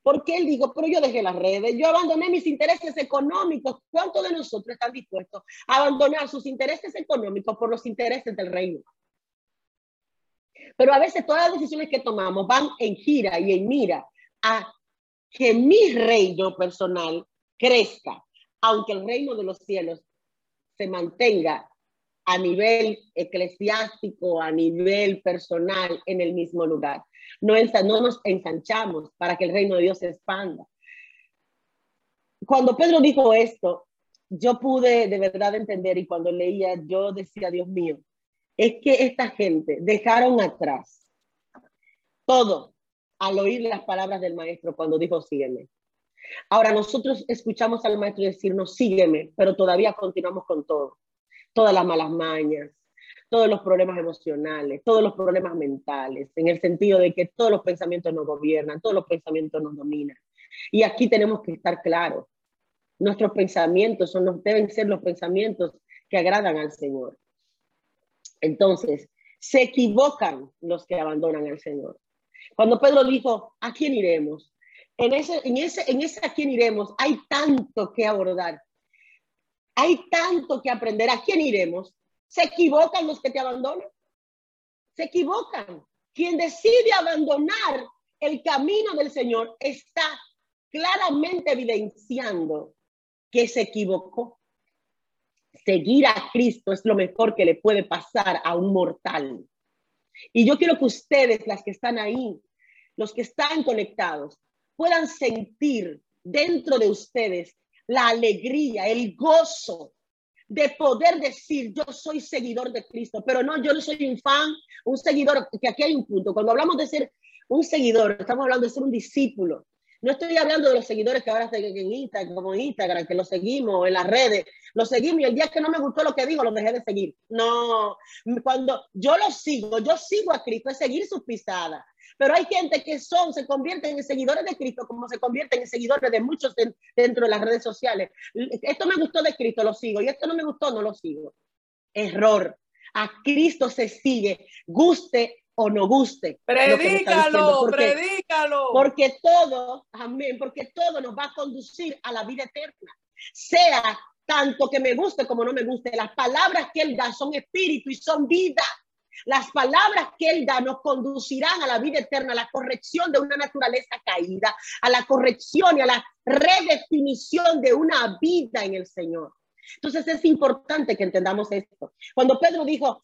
Porque él dijo, pero yo dejé las redes, yo abandoné mis intereses económicos. ¿Cuántos de nosotros están dispuestos a abandonar sus intereses económicos por los intereses del reino? Pero a veces todas las decisiones que tomamos van en gira y en mira a que mi reino personal crezca, aunque el reino de los cielos se mantenga a nivel eclesiástico, a nivel personal, en el mismo lugar. No, no nos ensanchamos para que el reino de Dios se expanda. Cuando Pedro dijo esto, yo pude de verdad entender y cuando leía, yo decía, Dios mío, es que esta gente dejaron atrás todo al oír las palabras del maestro cuando dijo, sígueme. Ahora nosotros escuchamos al maestro decirnos, sígueme, pero todavía continuamos con todo todas las malas mañas, todos los problemas emocionales, todos los problemas mentales, en el sentido de que todos los pensamientos nos gobiernan, todos los pensamientos nos dominan. Y aquí tenemos que estar claros. Nuestros pensamientos son deben ser los pensamientos que agradan al Señor. Entonces, se equivocan los que abandonan al Señor. Cuando Pedro dijo, ¿a quién iremos? En ese, en ese, en ese a quién iremos hay tanto que abordar. Hay tanto que aprender. ¿A quién iremos? Se equivocan los que te abandonan. Se equivocan. Quien decide abandonar el camino del Señor está claramente evidenciando que se equivocó. Seguir a Cristo es lo mejor que le puede pasar a un mortal. Y yo quiero que ustedes, las que están ahí, los que están conectados, puedan sentir dentro de ustedes la alegría, el gozo de poder decir, yo soy seguidor de Cristo, pero no, yo no soy un fan, un seguidor, que aquí hay un punto. Cuando hablamos de ser un seguidor, estamos hablando de ser un discípulo. No estoy hablando de los seguidores que ahora siguen en Instagram, como Instagram, que los seguimos en las redes, los seguimos y el día que no me gustó lo que digo, lo dejé de seguir. No, cuando yo lo sigo, yo sigo a Cristo, es seguir sus pisadas. Pero hay gente que son, se convierten en seguidores de Cristo, como se convierten en seguidores de muchos dentro de las redes sociales. Esto me gustó de Cristo, lo sigo, y esto no me gustó, no lo sigo. Error. A Cristo se sigue, guste o no guste. Predícalo, predícalo. Porque todo, amén, porque todo nos va a conducir a la vida eterna. Sea tanto que me guste como no me guste. Las palabras que Él da son espíritu y son vida. Las palabras que Él da nos conducirán a la vida eterna, a la corrección de una naturaleza caída, a la corrección y a la redefinición de una vida en el Señor. Entonces es importante que entendamos esto. Cuando Pedro dijo,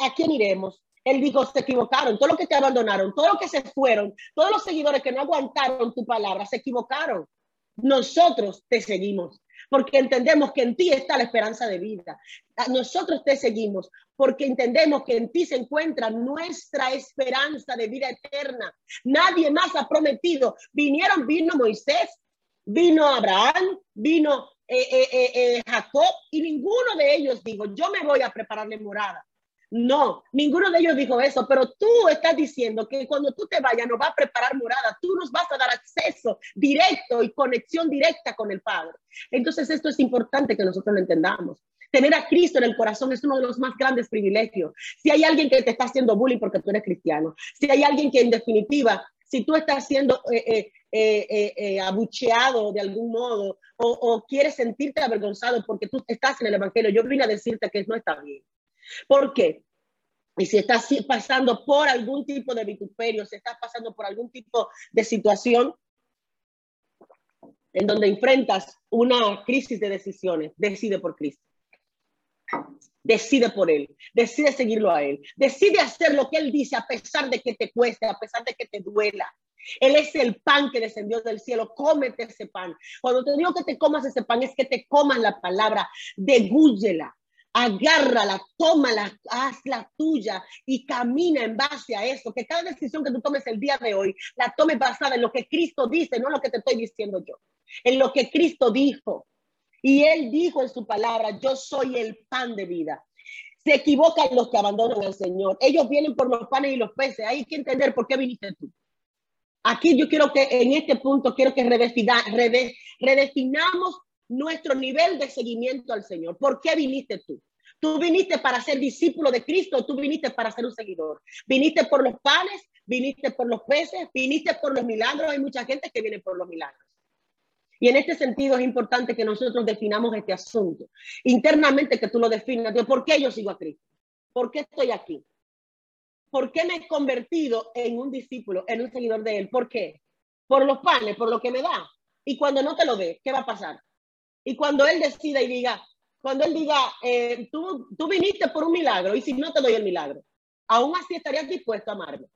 ¿a quién iremos? Él dijo, se equivocaron, todo lo que te abandonaron, todo lo que se fueron, todos los seguidores que no aguantaron tu palabra, se equivocaron. Nosotros te seguimos porque entendemos que en ti está la esperanza de vida. Nosotros te seguimos porque entendemos que en ti se encuentra nuestra esperanza de vida eterna. Nadie más ha prometido. Vinieron, vino Moisés, vino Abraham, vino eh, eh, eh, Jacob y ninguno de ellos dijo, yo me voy a prepararle morada. No, ninguno de ellos dijo eso, pero tú estás diciendo que cuando tú te vayas nos va a preparar morada, tú nos vas a dar acceso directo y conexión directa con el Padre. Entonces esto es importante que nosotros lo entendamos. Tener a Cristo en el corazón es uno de los más grandes privilegios. Si hay alguien que te está haciendo bullying porque tú eres cristiano, si hay alguien que en definitiva, si tú estás siendo eh, eh, eh, abucheado de algún modo o, o quieres sentirte avergonzado porque tú estás en el Evangelio, yo vine a decirte que no está bien. ¿Por qué? Y si estás pasando por algún tipo de vituperio, si estás pasando por algún tipo de situación en donde enfrentas una crisis de decisiones, decide por Cristo. Decide por Él, decide seguirlo a Él, decide hacer lo que Él dice a pesar de que te cueste, a pesar de que te duela. Él es el pan que descendió del cielo. Cómete ese pan. Cuando te digo que te comas ese pan, es que te comas la palabra, degúyela agárrala, tómala, hazla tuya y camina en base a eso. Que cada decisión que tú tomes el día de hoy la tomes basada en lo que Cristo dice, no lo que te estoy diciendo yo, en lo que Cristo dijo. Y Él dijo en su palabra, yo soy el pan de vida. Se equivocan los que abandonan al Señor. Ellos vienen por los panes y los peces. Hay que entender por qué viniste tú. Aquí yo quiero que en este punto quiero que redefinamos nuestro nivel de seguimiento al Señor. ¿Por qué viniste tú? Tú viniste para ser discípulo de Cristo, tú viniste para ser un seguidor. Viniste por los panes, viniste por los peces, viniste por los milagros. Hay mucha gente que viene por los milagros. Y en este sentido es importante que nosotros definamos este asunto. Internamente que tú lo definas. ¿Por qué yo sigo a Cristo? ¿Por qué estoy aquí? ¿Por qué me he convertido en un discípulo, en un seguidor de Él? ¿Por qué? Por los panes, por lo que me da. Y cuando no te lo dé, ¿qué va a pasar? Y cuando Él decida y diga, cuando Él diga, eh, tú, tú viniste por un milagro y si no te doy el milagro, aún así estarías dispuesto a amarme.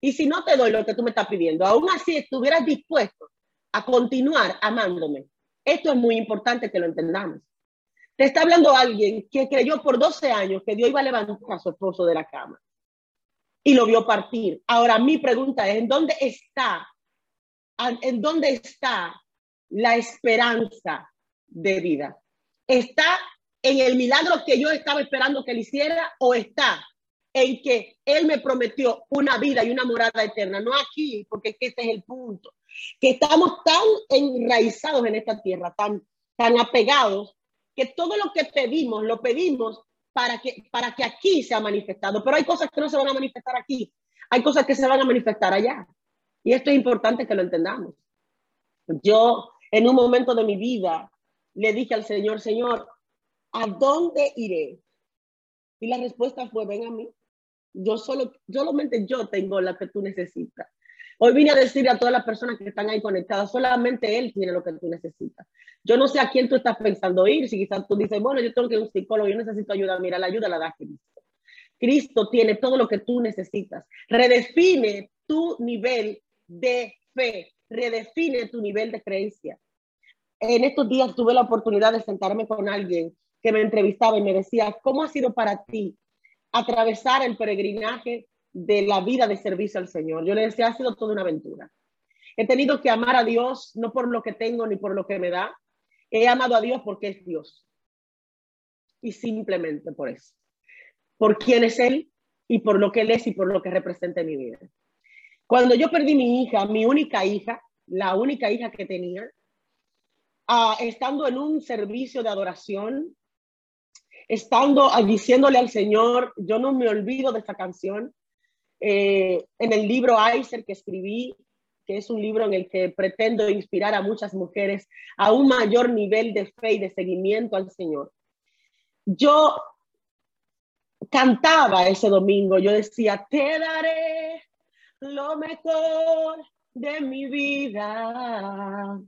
Y si no te doy lo que tú me estás pidiendo, aún así estuvieras dispuesto a continuar amándome. Esto es muy importante que lo entendamos. Te está hablando alguien que creyó por 12 años que Dios iba a levantar a su esposo de la cama y lo vio partir. Ahora mi pregunta es, ¿en dónde está? ¿En dónde está la esperanza de vida? ¿Está en el milagro que yo estaba esperando que él hiciera o está en que él me prometió una vida y una morada eterna? No aquí, porque ese es el punto. Que estamos tan enraizados en esta tierra, tan, tan apegados, que todo lo que pedimos, lo pedimos para que, para que aquí sea manifestado. Pero hay cosas que no se van a manifestar aquí. Hay cosas que se van a manifestar allá. Y esto es importante que lo entendamos. Yo, en un momento de mi vida, le dije al Señor, Señor, ¿a dónde iré? Y la respuesta fue, ven a mí. Yo solo, solamente yo tengo la que tú necesitas. Hoy vine a decir a todas las personas que están ahí conectadas, solamente Él tiene lo que tú necesitas. Yo no sé a quién tú estás pensando ir, si quizás tú dices, bueno, yo tengo que ir un psicólogo, yo necesito ayuda, mira, la ayuda la da Cristo. Cristo tiene todo lo que tú necesitas. Redefine tu nivel de fe, redefine tu nivel de creencia en estos días tuve la oportunidad de sentarme con alguien que me entrevistaba y me decía, ¿cómo ha sido para ti atravesar el peregrinaje de la vida de servicio al Señor? Yo le decía, ha sido toda una aventura. He tenido que amar a Dios no por lo que tengo ni por lo que me da. He amado a Dios porque es Dios. Y simplemente por eso. Por quién es Él y por lo que Él es y por lo que representa en mi vida. Cuando yo perdí mi hija, mi única hija, la única hija que tenía, estando en un servicio de adoración, estando diciéndole al Señor, yo no me olvido de esta canción, eh, en el libro Aiser que escribí, que es un libro en el que pretendo inspirar a muchas mujeres a un mayor nivel de fe y de seguimiento al Señor. Yo cantaba ese domingo, yo decía, te daré lo mejor de mi vida,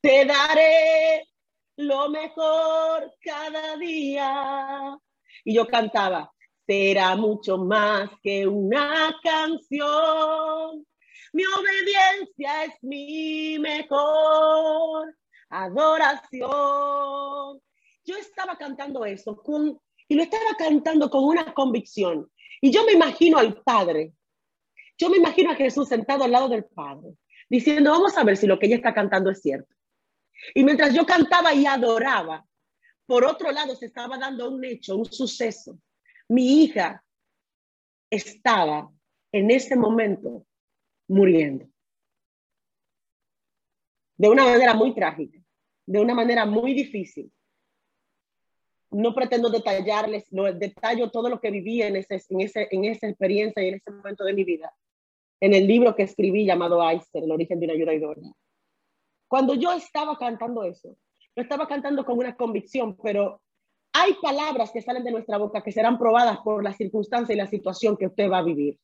te daré lo mejor cada día. Y yo cantaba, será mucho más que una canción. Mi obediencia es mi mejor adoración. Yo estaba cantando eso con, y lo estaba cantando con una convicción. Y yo me imagino al Padre. Yo me imagino a Jesús sentado al lado del Padre, diciendo, vamos a ver si lo que ella está cantando es cierto. Y mientras yo cantaba y adoraba, por otro lado se estaba dando un hecho, un suceso. Mi hija estaba en ese momento muriendo. De una manera muy trágica, de una manera muy difícil. No pretendo detallarles, no detallo todo lo que viví en, ese, en, ese, en esa experiencia y en ese momento de mi vida, en el libro que escribí llamado Aister, El origen de una ayuda idónea. Cuando yo estaba cantando eso, lo estaba cantando con una convicción, pero hay palabras que salen de nuestra boca que serán probadas por la circunstancia y la situación que usted va a vivir.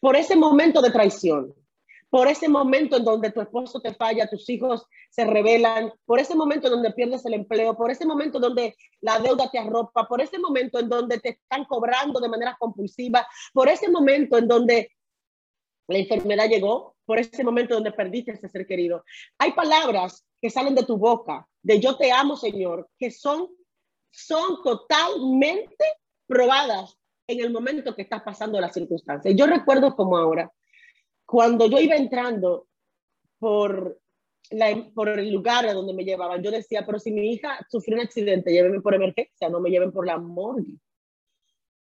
Por ese momento de traición, por ese momento en donde tu esposo te falla, tus hijos se rebelan, por ese momento en donde pierdes el empleo, por ese momento donde la deuda te arropa, por ese momento en donde te están cobrando de manera compulsiva, por ese momento en donde la enfermedad llegó, por ese momento donde perdiste ese ser querido. Hay palabras que salen de tu boca, de yo te amo, Señor, que son, son totalmente probadas en el momento que estás pasando las circunstancias. Yo recuerdo como ahora, cuando yo iba entrando por, la, por el lugar a donde me llevaban, yo decía, pero si mi hija sufrió un accidente, llévenme por emergencia, no me lleven por la morgue.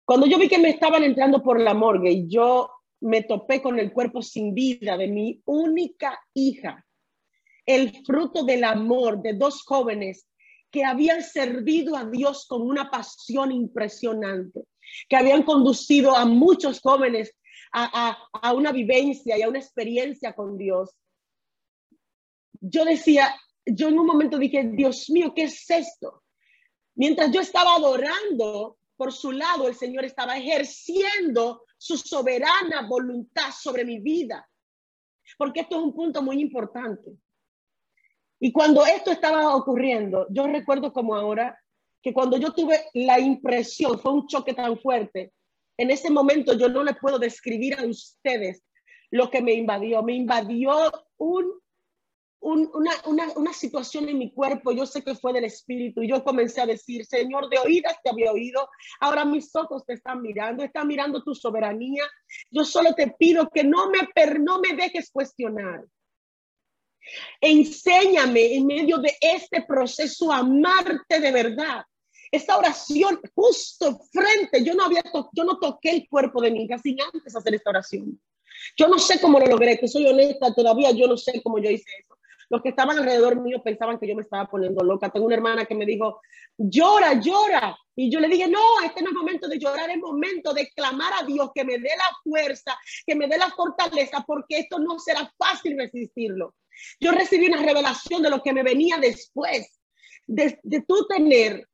Cuando yo vi que me estaban entrando por la morgue yo me topé con el cuerpo sin vida de mi única hija, el fruto del amor de dos jóvenes que habían servido a Dios con una pasión impresionante, que habían conducido a muchos jóvenes a, una vivencia y a una experiencia con Dios. Yo decía, yo en un momento dije, Dios mío, ¿qué es esto? Mientras yo estaba adorando, por su lado el Señor estaba ejerciendo su soberana voluntad sobre mi vida. Porque esto es un punto muy importante. Y cuando esto estaba ocurriendo, yo recuerdo como ahora que cuando yo tuve la impresión, fue un choque tan fuerte, en ese momento yo no le puedo describir a ustedes lo que me invadió. Me invadió un una, una, una, situación en mi cuerpo, yo sé que fue del Espíritu, y yo comencé a decir, Señor, de oídas te había oído, ahora mis ojos te están mirando, están mirando tu soberanía, yo solo te pido que no me, per, no me dejes cuestionar. Enséñame en medio de este proceso a amarte de verdad. Esta oración justo frente, yo no había, yo no toqué el cuerpo de mi hija sin antes hacer esta oración. Yo no sé cómo lo logré, que soy honesta, todavía yo no sé cómo yo hice eso. Los que estaban alrededor mío pensaban que yo me estaba poniendo loca. Tengo una hermana que me dijo, llora, llora. Y yo le dije, no, este no es momento de llorar, es momento de clamar a Dios que me dé la fuerza, que me dé la fortaleza, porque esto no será fácil resistirlo. Yo recibí una revelación de lo que me venía después, de, de tú tener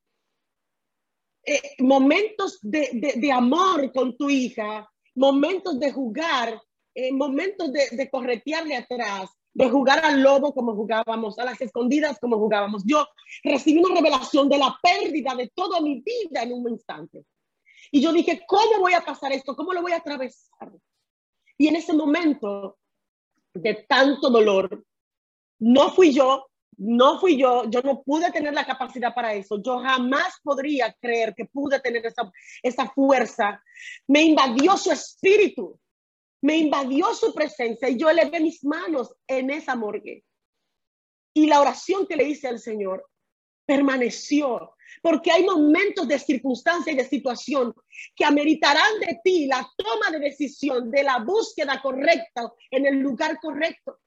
eh, momentos de, de, de, amor con tu hija, momentos de jugar, eh, momentos de, de corretearle atrás, de jugar al lobo como jugábamos, a las escondidas como jugábamos. Yo recibí una revelación de la pérdida de toda mi vida en un instante. Y yo dije, ¿cómo voy a pasar esto? ¿Cómo lo voy a atravesar? Y en ese momento de tanto dolor, no fui yo, no fui yo, yo no pude tener la capacidad para eso, yo jamás podría creer que pude tener esa, esa fuerza. Me invadió su espíritu Me invadió su presencia y yo elevé mis manos en esa morgue. Y la oración que le hice al Señor permaneció, porque hay momentos de circunstancia y de situación que ameritarán de ti la toma de decisión, de la búsqueda correcta en el lugar correcto.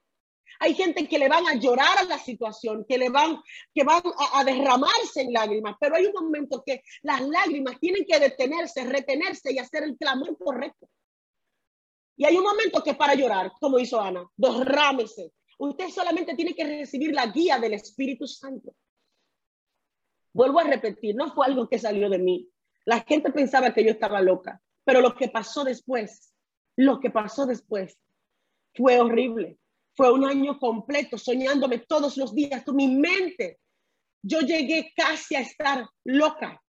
Hay gente que le van a llorar a la situación, que le van, que van a, a, derramarse en lágrimas, pero hay un momento que las lágrimas tienen que detenerse, retenerse y hacer el clamor correcto. Y hay un momento que para llorar, como hizo Ana, derrámese. Usted solamente tiene que recibir la guía del Espíritu Santo. Vuelvo a repetir, no fue algo que salió de mí. La gente pensaba que yo estaba loca, pero lo que pasó después, lo que pasó después fue horrible. Fue un año completo soñándome todos los días con mi mente. Yo llegué casi a estar loca.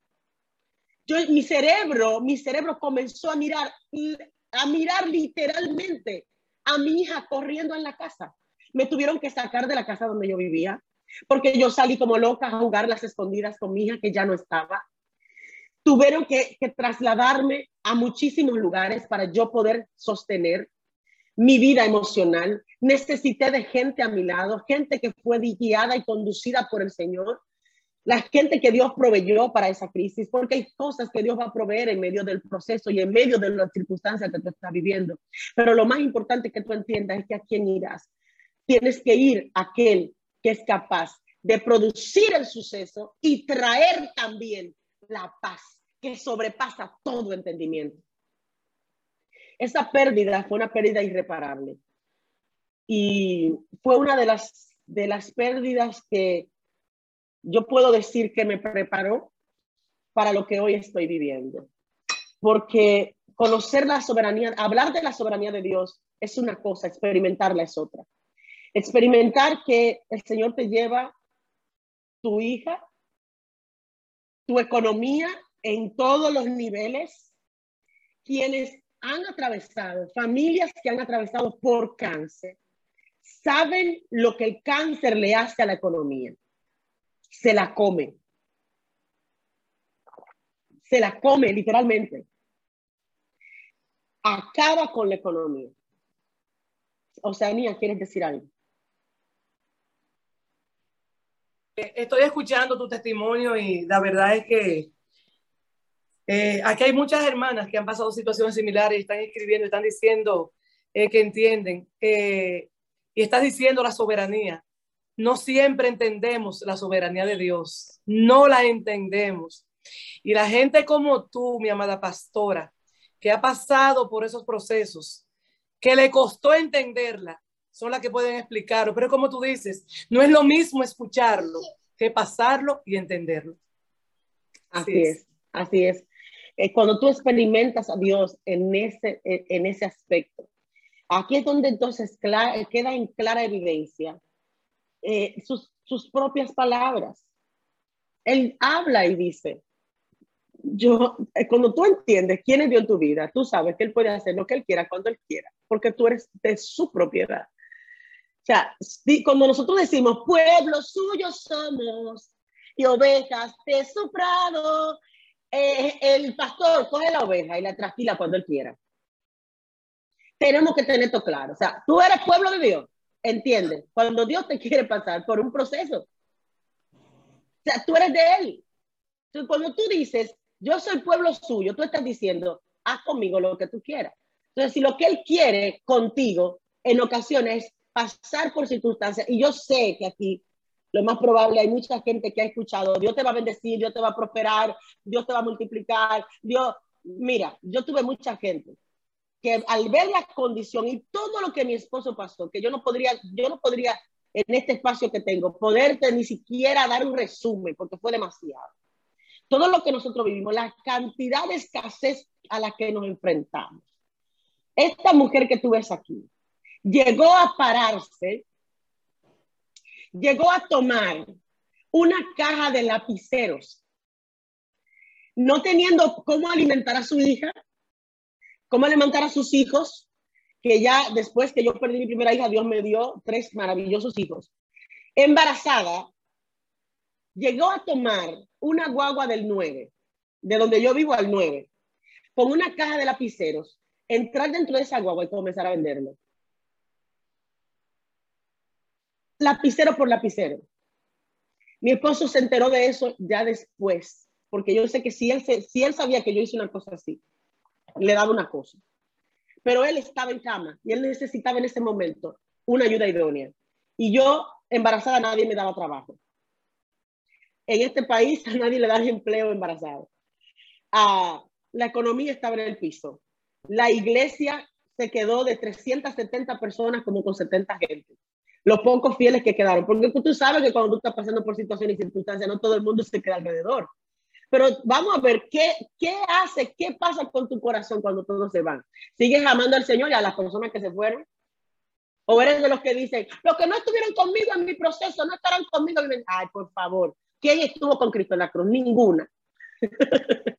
Yo, mi cerebro, mi cerebro comenzó a mirar, a mirar literalmente a mi hija corriendo en la casa. Me tuvieron que sacar de la casa donde yo vivía porque yo salí como loca a jugar las escondidas con mi hija que ya no estaba. Tuvieron que, trasladarme a muchísimos lugares para yo poder sostener mi vida emocional. Necesité de gente a mi lado, gente que fue guiada y conducida por el Señor, la gente que Dios proveyó para esa crisis, porque hay cosas que Dios va a proveer en medio del proceso y en medio de las circunstancias que tú estás viviendo. Pero lo más importante que tú entiendas es que a quién irás. Tienes que ir a aquel que es capaz de producir el suceso y traer también la paz que sobrepasa todo entendimiento. Esa pérdida fue una pérdida irreparable y fue una de las, de las pérdidas que yo puedo decir que me preparó para lo que hoy estoy viviendo. Porque conocer la soberanía, hablar de la soberanía de Dios es una cosa, experimentarla es otra. Experimentar que el Señor te lleva tu hija, tu economía en todos los niveles, quienes han atravesado, familias que han atravesado por cáncer, saben lo que el cáncer le hace a la economía. Se la come. Se la come literalmente. Acaba con la economía. Oceanía, ¿quieres decir algo? estoy escuchando tu testimonio y la verdad es que eh, aquí hay muchas hermanas que han pasado situaciones similares están escribiendo, están diciendo eh, que entienden y estás diciendo la soberanía. No siempre entendemos la soberanía de Dios, no la entendemos. Y la gente como tú, mi amada pastora, que ha pasado por esos procesos, que le costó entenderla, son las que pueden explicarlo. Pero como tú dices, no es lo mismo escucharlo que pasarlo y entenderlo. Así, es. así es. Eh, cuando tú experimentas a Dios en ese, en ese aspecto, aquí es donde entonces queda en clara evidencia eh, sus, sus propias palabras. Él habla y dice, yo, eh, cuando tú entiendes quién es Dios en tu vida, tú sabes que Él puede hacer lo que Él quiera cuando Él quiera, porque tú eres de su propiedad. O sea, cuando nosotros decimos pueblo suyo somos y ovejas de su prado, eh, el pastor coge la oveja y la trasquila cuando él quiera. Tenemos que tener esto claro. O sea, tú eres pueblo de Dios, ¿entiendes? Cuando Dios te quiere pasar por un proceso. O sea, tú eres de Él. Entonces, cuando tú dices, yo soy pueblo suyo, tú estás diciendo, haz conmigo lo que tú quieras. Entonces, si lo que Él quiere contigo en ocasiones pasar por circunstancias, y yo sé que aquí lo más probable hay mucha gente que ha escuchado, Dios te va a bendecir, Dios te va a prosperar, Dios te va a multiplicar, Dios, mira, yo tuve mucha gente que al ver la condición y todo lo que mi esposo pasó, que yo no podría, yo no podría en este espacio que tengo, poderte ni siquiera dar un resumen, porque fue demasiado. Todo lo que nosotros vivimos, la cantidad de escasez a la que nos enfrentamos. Esta mujer que tú ves aquí, llegó a pararse, llegó a tomar una caja de lapiceros, no teniendo cómo alimentar a su hija, cómo alimentar a sus hijos, que ya después que yo perdí mi primera hija, Dios me dio tres maravillosos hijos. Embarazada, llegó a tomar una guagua del 9, de donde yo vivo al 9, con una caja de lapiceros entrar dentro de esa guagua y comenzar a venderlo. Lapicero por lapicero. Mi esposo se enteró de eso ya después, porque yo sé que si él, si él sabía que yo hice una cosa así, le daba una cosa. Pero él estaba en cama y él necesitaba en ese momento una ayuda idónea. Y yo, embarazada, nadie me daba trabajo. En este país a nadie le da empleo embarazado. Ah, la economía estaba en el piso. La iglesia se quedó de 370 personas como con 70 gente. Los pocos fieles que quedaron. Porque tú sabes que cuando tú estás pasando por situaciones y circunstancias, no todo el mundo se queda alrededor. Pero vamos a ver qué, qué hace, qué pasa con tu corazón cuando todos se van. ¿Sigues amando al Señor y a las personas que se fueron? ¿O eres de los que dicen, los que no estuvieron conmigo en mi proceso no estarán conmigo? Ay, por favor, ¿quién estuvo con Cristo en la cruz? Ninguna.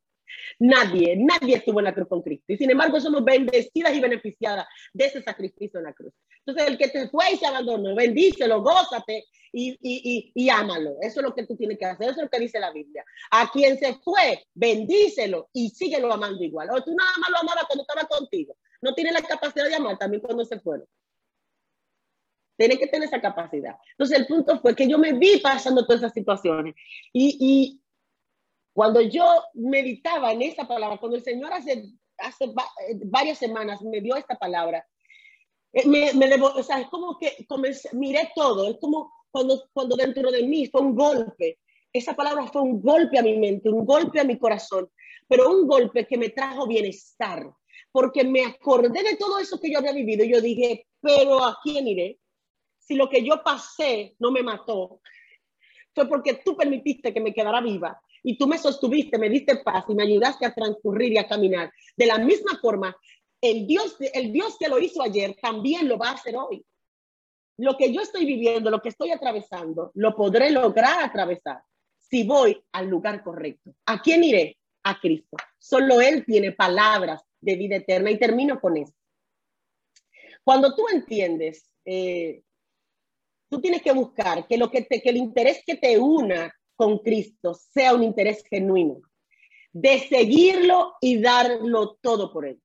Nadie, nadie estuvo en la cruz con Cristo. Y sin embargo, somos bendecidas y beneficiadas de ese sacrificio en la cruz. Entonces, el que te fue y se abandonó, bendícelo, gózate y, y, y, ámalo. Eso es lo que tú tienes que hacer. Eso es lo que dice la Biblia. A quien se fue, bendícelo y síguelo amando igual. O tú nada más lo amabas cuando estaba contigo. No tiene la capacidad de amar también cuando se fueron. Tiene que tener esa capacidad. Entonces, el punto fue que yo me vi pasando todas esas situaciones. Y, cuando yo meditaba en esa palabra, cuando el Señor hace, hace eh, varias semanas me dio esta palabra, eh, me, me o sea, es como que miré todo, es como cuando, cuando dentro de mí fue un golpe. Esa palabra fue un golpe a mi mente, un golpe a mi corazón, pero un golpe que me trajo bienestar, porque me acordé de todo eso que yo había vivido. Y yo dije, pero ¿a quién iré? Si lo que yo pasé no me mató, fue porque tú permitiste que me quedara viva y tú me sostuviste, me diste paz y me ayudaste a transcurrir y a caminar. De la misma forma, el Dios, el Dios que lo hizo ayer también lo va a hacer hoy. Lo que yo estoy viviendo, lo que estoy atravesando, lo podré lograr atravesar si voy al lugar correcto. ¿A quién iré? A Cristo. Solo Él tiene palabras de vida eterna y termino con esto. Cuando tú entiendes, eh, tú tienes que buscar que, lo que, que el interés que te una con Cristo sea un interés genuino, de seguirlo y darlo todo por él.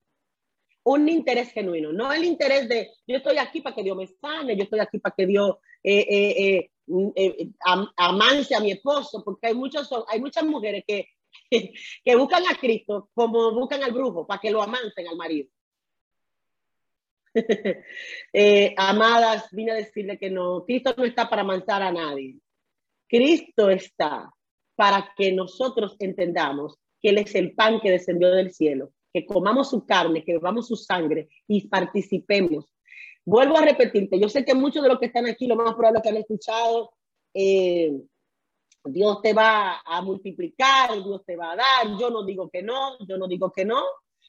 Un interés genuino, no el interés de yo estoy aquí para que Dios me sane, yo estoy aquí para que Dios eh, eh, eh, amance a mi esposo, porque hay, muchos, hay muchas mujeres que, que buscan a Cristo como buscan al brujo, para que lo amancen al marido. amadas, vine a decirle que no, Cristo no está para amansar a nadie. Cristo está para que nosotros entendamos que Él es el pan que descendió del cielo, que comamos su carne, que bebamos su sangre y participemos. Vuelvo a repetirte, yo sé que muchos de los que están aquí, lo más probable que han escuchado, eh, Dios te va a multiplicar, Dios te va a dar, yo no digo que no, yo no digo que no,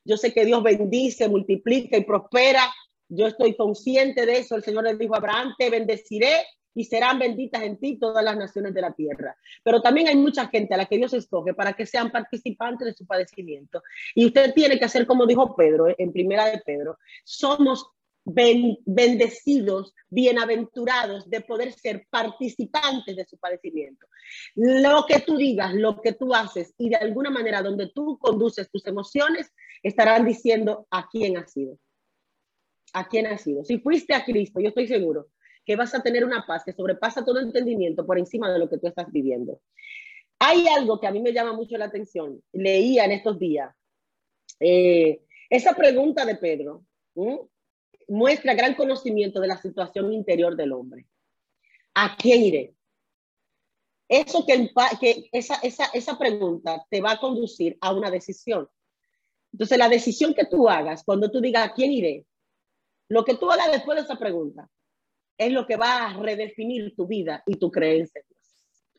yo sé que Dios bendice, multiplica y prospera, yo estoy consciente de eso, el Señor le dijo a Abraham, te bendeciré y serán benditas en ti todas las naciones de la tierra. Pero también hay mucha gente a la que Dios escoge para que sean participantes de su padecimiento. Y usted tiene que hacer como dijo Pedro en primera de Pedro, somos bendecidos, bienaventurados de poder ser participantes de su padecimiento. Lo que tú digas, lo que tú haces y de alguna manera donde tú conduces tus emociones, estarán diciendo a quién has sido. A quién has sido. Si fuiste a Cristo, yo estoy seguro que vas a tener una paz que sobrepasa todo entendimiento por encima de lo que tú estás viviendo. Hay algo que a mí me llama mucho la atención. Leía en estos días. Eh, esa pregunta de Pedro muestra gran conocimiento de la situación interior del hombre. ¿A quién iré? Eso que, que esa, esa, esa pregunta te va a conducir a una decisión. Entonces, la decisión que tú hagas, cuando tú digas a quién iré, lo que tú hagas después de esa pregunta, es lo que va a redefinir tu vida y tu creencia.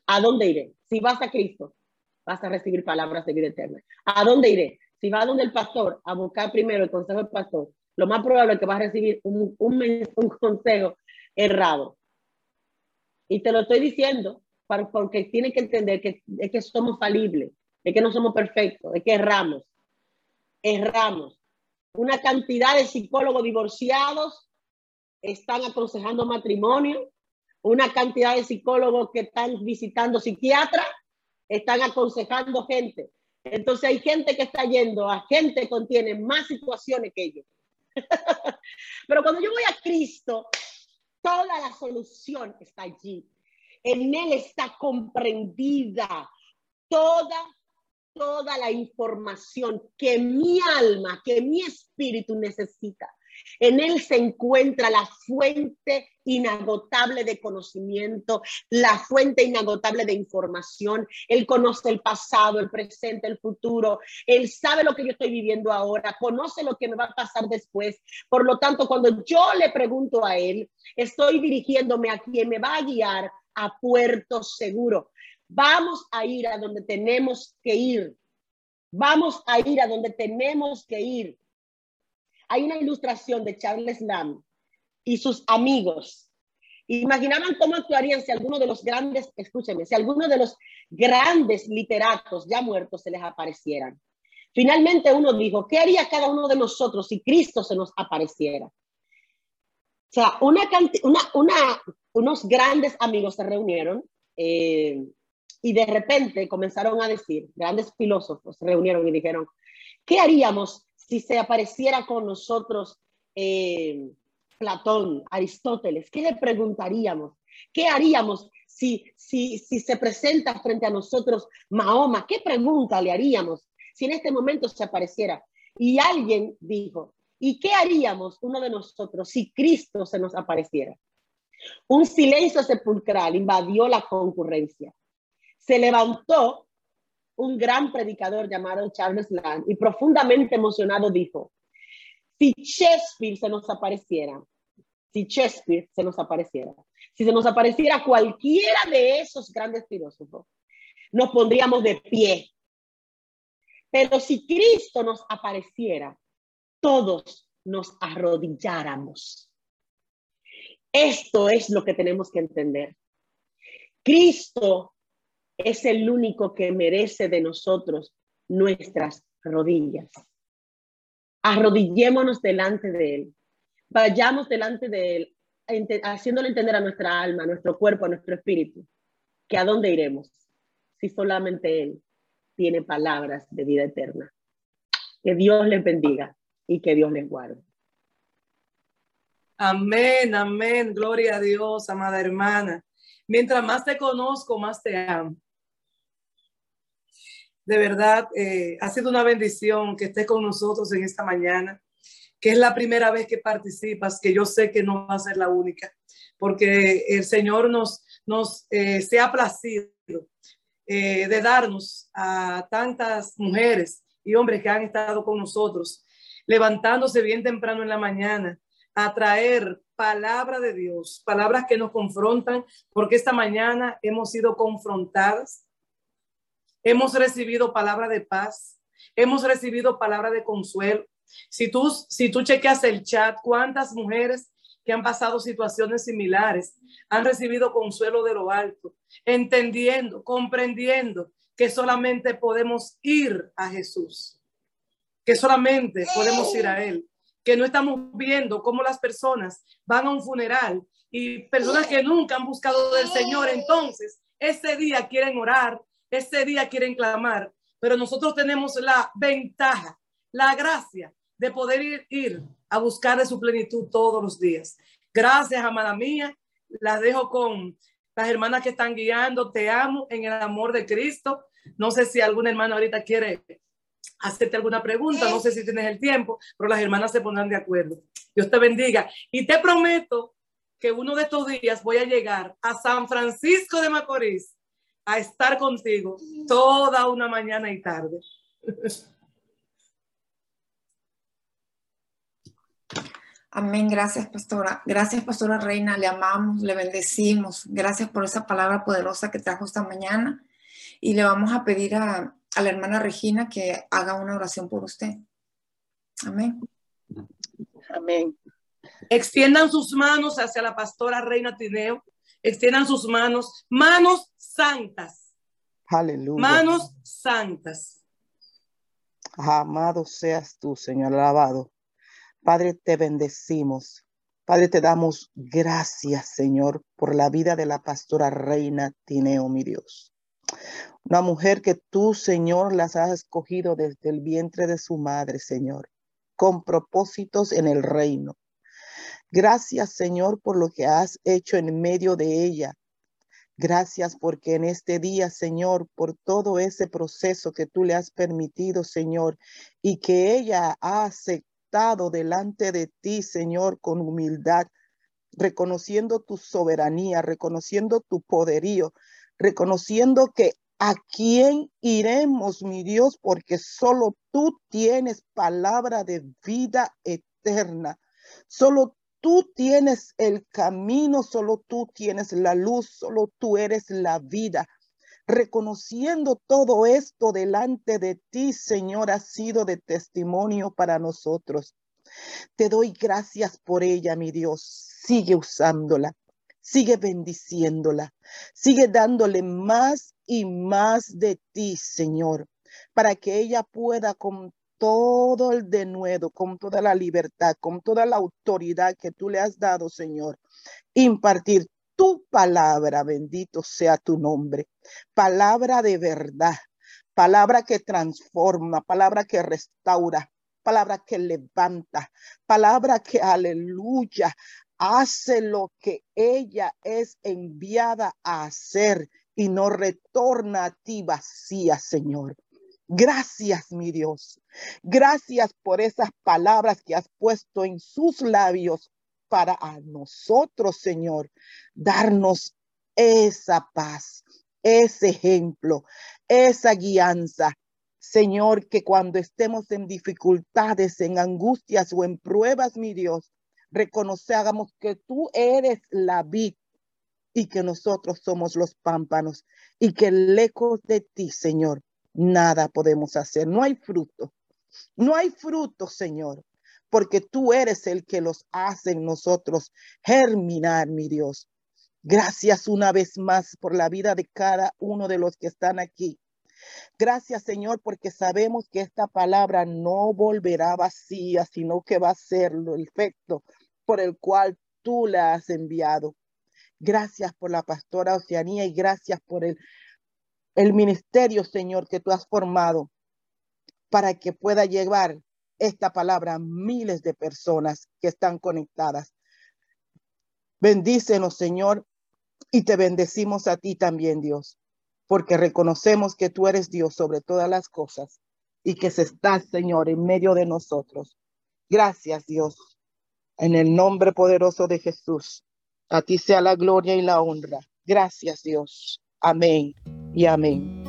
¿A dónde iré? Si vas a Cristo, vas a recibir palabras de vida eterna. ¿A dónde iré? Si vas donde el pastor a buscar primero el consejo del pastor, lo más probable es que vas a recibir un, un, consejo errado. Y te lo estoy diciendo porque tienes que entender que, es que somos falibles, es que no somos perfectos, es que erramos. Erramos. Una cantidad de psicólogos divorciados están aconsejando matrimonio, una cantidad de psicólogos que están visitando psiquiatras, están aconsejando gente. Entonces hay gente que está yendo a gente que contiene más situaciones que ellos. Pero cuando yo voy a Cristo, toda la solución está allí. En Él está comprendida toda, toda la información que mi alma, que mi espíritu necesita. En Él se encuentra la fuente inagotable de conocimiento, la fuente inagotable de información. Él conoce el pasado, el presente, el futuro. Él sabe lo que yo estoy viviendo ahora, conoce lo que me va a pasar después. Por lo tanto, cuando yo le pregunto a Él, estoy dirigiéndome a quien me va a guiar a puerto seguro. Vamos a ir a donde tenemos que ir. Vamos a ir a donde tenemos que ir. Hay una ilustración de Charles Lamb y sus amigos. Imaginaban cómo actuarían si alguno de los grandes, escúchenme, si alguno de los grandes literatos ya muertos se les aparecieran. Finalmente uno dijo, ¿qué haría cada uno de nosotros si Cristo se nos apareciera? O sea, unos grandes amigos se reunieron eh, y de repente comenzaron a decir, grandes filósofos se reunieron y dijeron, ¿qué haríamos si se apareciera con nosotros eh, Platón, Aristóteles, ¿qué le preguntaríamos? ¿Qué haríamos si, si, si se presenta frente a nosotros Mahoma? ¿Qué pregunta le haríamos si en este momento se apareciera? Y alguien dijo, ¿y qué haríamos uno de nosotros si Cristo se nos apareciera? Un silencio sepulcral invadió la concurrencia. Se levantó un gran predicador llamado Charles Land y profundamente emocionado dijo, si Shakespeare se nos apareciera, si Shakespeare se nos apareciera, si se nos apareciera cualquiera de esos grandes filósofos, nos pondríamos de pie. Pero si Cristo nos apareciera, todos nos arrodilláramos. Esto es lo que tenemos que entender. Cristo es el único que merece de nosotros nuestras rodillas. Arrodillémonos delante de Él. Vayamos delante de Él, haciéndole entender a nuestra alma, a nuestro cuerpo, a nuestro espíritu, que a dónde iremos si solamente Él tiene palabras de vida eterna. Que Dios les bendiga y que Dios les guarde. Amén, amén. Gloria a Dios, amada hermana. Mientras más te conozco, más te amo de verdad eh, ha sido una bendición que estés con nosotros en esta mañana, que es la primera vez que participas, que yo sé que no va a ser la única, porque el Señor nos, eh, se ha placido eh, de darnos a tantas mujeres y hombres que han estado con nosotros, levantándose bien temprano en la mañana, a traer palabra de Dios, palabras que nos confrontan, porque esta mañana hemos sido confrontadas Hemos recibido palabra de paz. Hemos recibido palabra de consuelo. Si tú, si tú chequeas el chat, cuántas mujeres que han pasado situaciones similares han recibido consuelo de lo alto, entendiendo, comprendiendo que solamente podemos ir a Jesús, que solamente podemos ir a Él, que no estamos viendo cómo las personas van a un funeral y personas que nunca han buscado del Señor, entonces ese día quieren orar, ese día quieren clamar, pero nosotros tenemos la ventaja, la gracia de poder ir, a buscar de su plenitud todos los días. Gracias, amada mía. Las dejo con las hermanas que están guiando. Te amo en el amor de Cristo. No sé si alguna hermana ahorita quiere hacerte alguna pregunta. No sé si tienes el tiempo, pero las hermanas se pondrán de acuerdo. Dios te bendiga. Y te prometo que uno de estos días voy a llegar a San Francisco de Macorís a estar contigo toda una mañana y tarde. Amén, gracias pastora. Gracias pastora Reina, le amamos, le bendecimos. Gracias por esa palabra poderosa que trajo esta mañana. Y le vamos a pedir a, a la hermana Regina que haga una oración por usted. Amén. Amén. Extiendan sus manos hacia la pastora Reina Tineo extiendan sus manos, manos santas. Aleluya. Manos santas. Amado seas tú, Señor, alabado. Padre, te bendecimos. Padre, te damos gracias, Señor, por la vida de la pastora Reina Tineo, mi Dios. Una mujer que tú, Señor, las has escogido desde el vientre de su madre, Señor, con propósitos en el reino. Gracias, Señor, por lo que has hecho en medio de ella. Gracias porque en este día, Señor, por todo ese proceso que tú le has permitido, Señor, y que ella ha aceptado delante de ti, Señor, con humildad, reconociendo tu soberanía, reconociendo tu poderío, reconociendo que a quién iremos, mi Dios, porque solo tú tienes palabra de vida eterna. Solo tú tienes el camino, solo tú tienes la luz, solo tú eres la vida. Reconociendo todo esto delante de ti, Señor, ha sido de testimonio para nosotros. Te doy gracias por ella, mi Dios. Sigue usándola, sigue bendiciéndola, sigue dándole más y más de ti, Señor, para que ella pueda con todo el denuedo, con toda la libertad, con toda la autoridad que tú le has dado, Señor, impartir tu palabra, bendito sea tu nombre, palabra de verdad, palabra que transforma, palabra que restaura, palabra que levanta, palabra que aleluya, hace lo que ella es enviada a hacer y no retorna a ti vacía, Señor. Gracias, mi Dios. Gracias por esas palabras que has puesto en sus labios para a nosotros, Señor, darnos esa paz, ese ejemplo, esa guianza. Señor, que cuando estemos en dificultades, en angustias o en pruebas, mi Dios, reconozcamos que tú eres la vid y que nosotros somos los pámpanos y que lejos de ti, Señor, nada podemos hacer. No hay fruto. No hay fruto, Señor, porque tú eres el que los hace en nosotros germinar, mi Dios. Gracias una vez más por la vida de cada uno de los que están aquí. Gracias, Señor, porque sabemos que esta palabra no volverá vacía, sino que va a ser el efecto por el cual tú la has enviado. Gracias por la pastora Oceanía y gracias por el el ministerio, Señor, que tú has formado para que pueda llevar esta palabra a miles de personas que están conectadas. Bendícenos, Señor, y te bendecimos a ti también, Dios, porque reconocemos que tú eres Dios sobre todas las cosas y que se estás, Señor, en medio de nosotros. Gracias, Dios. En el nombre poderoso de Jesús, a ti sea la gloria y la honra. Gracias, Dios. Amém e amém.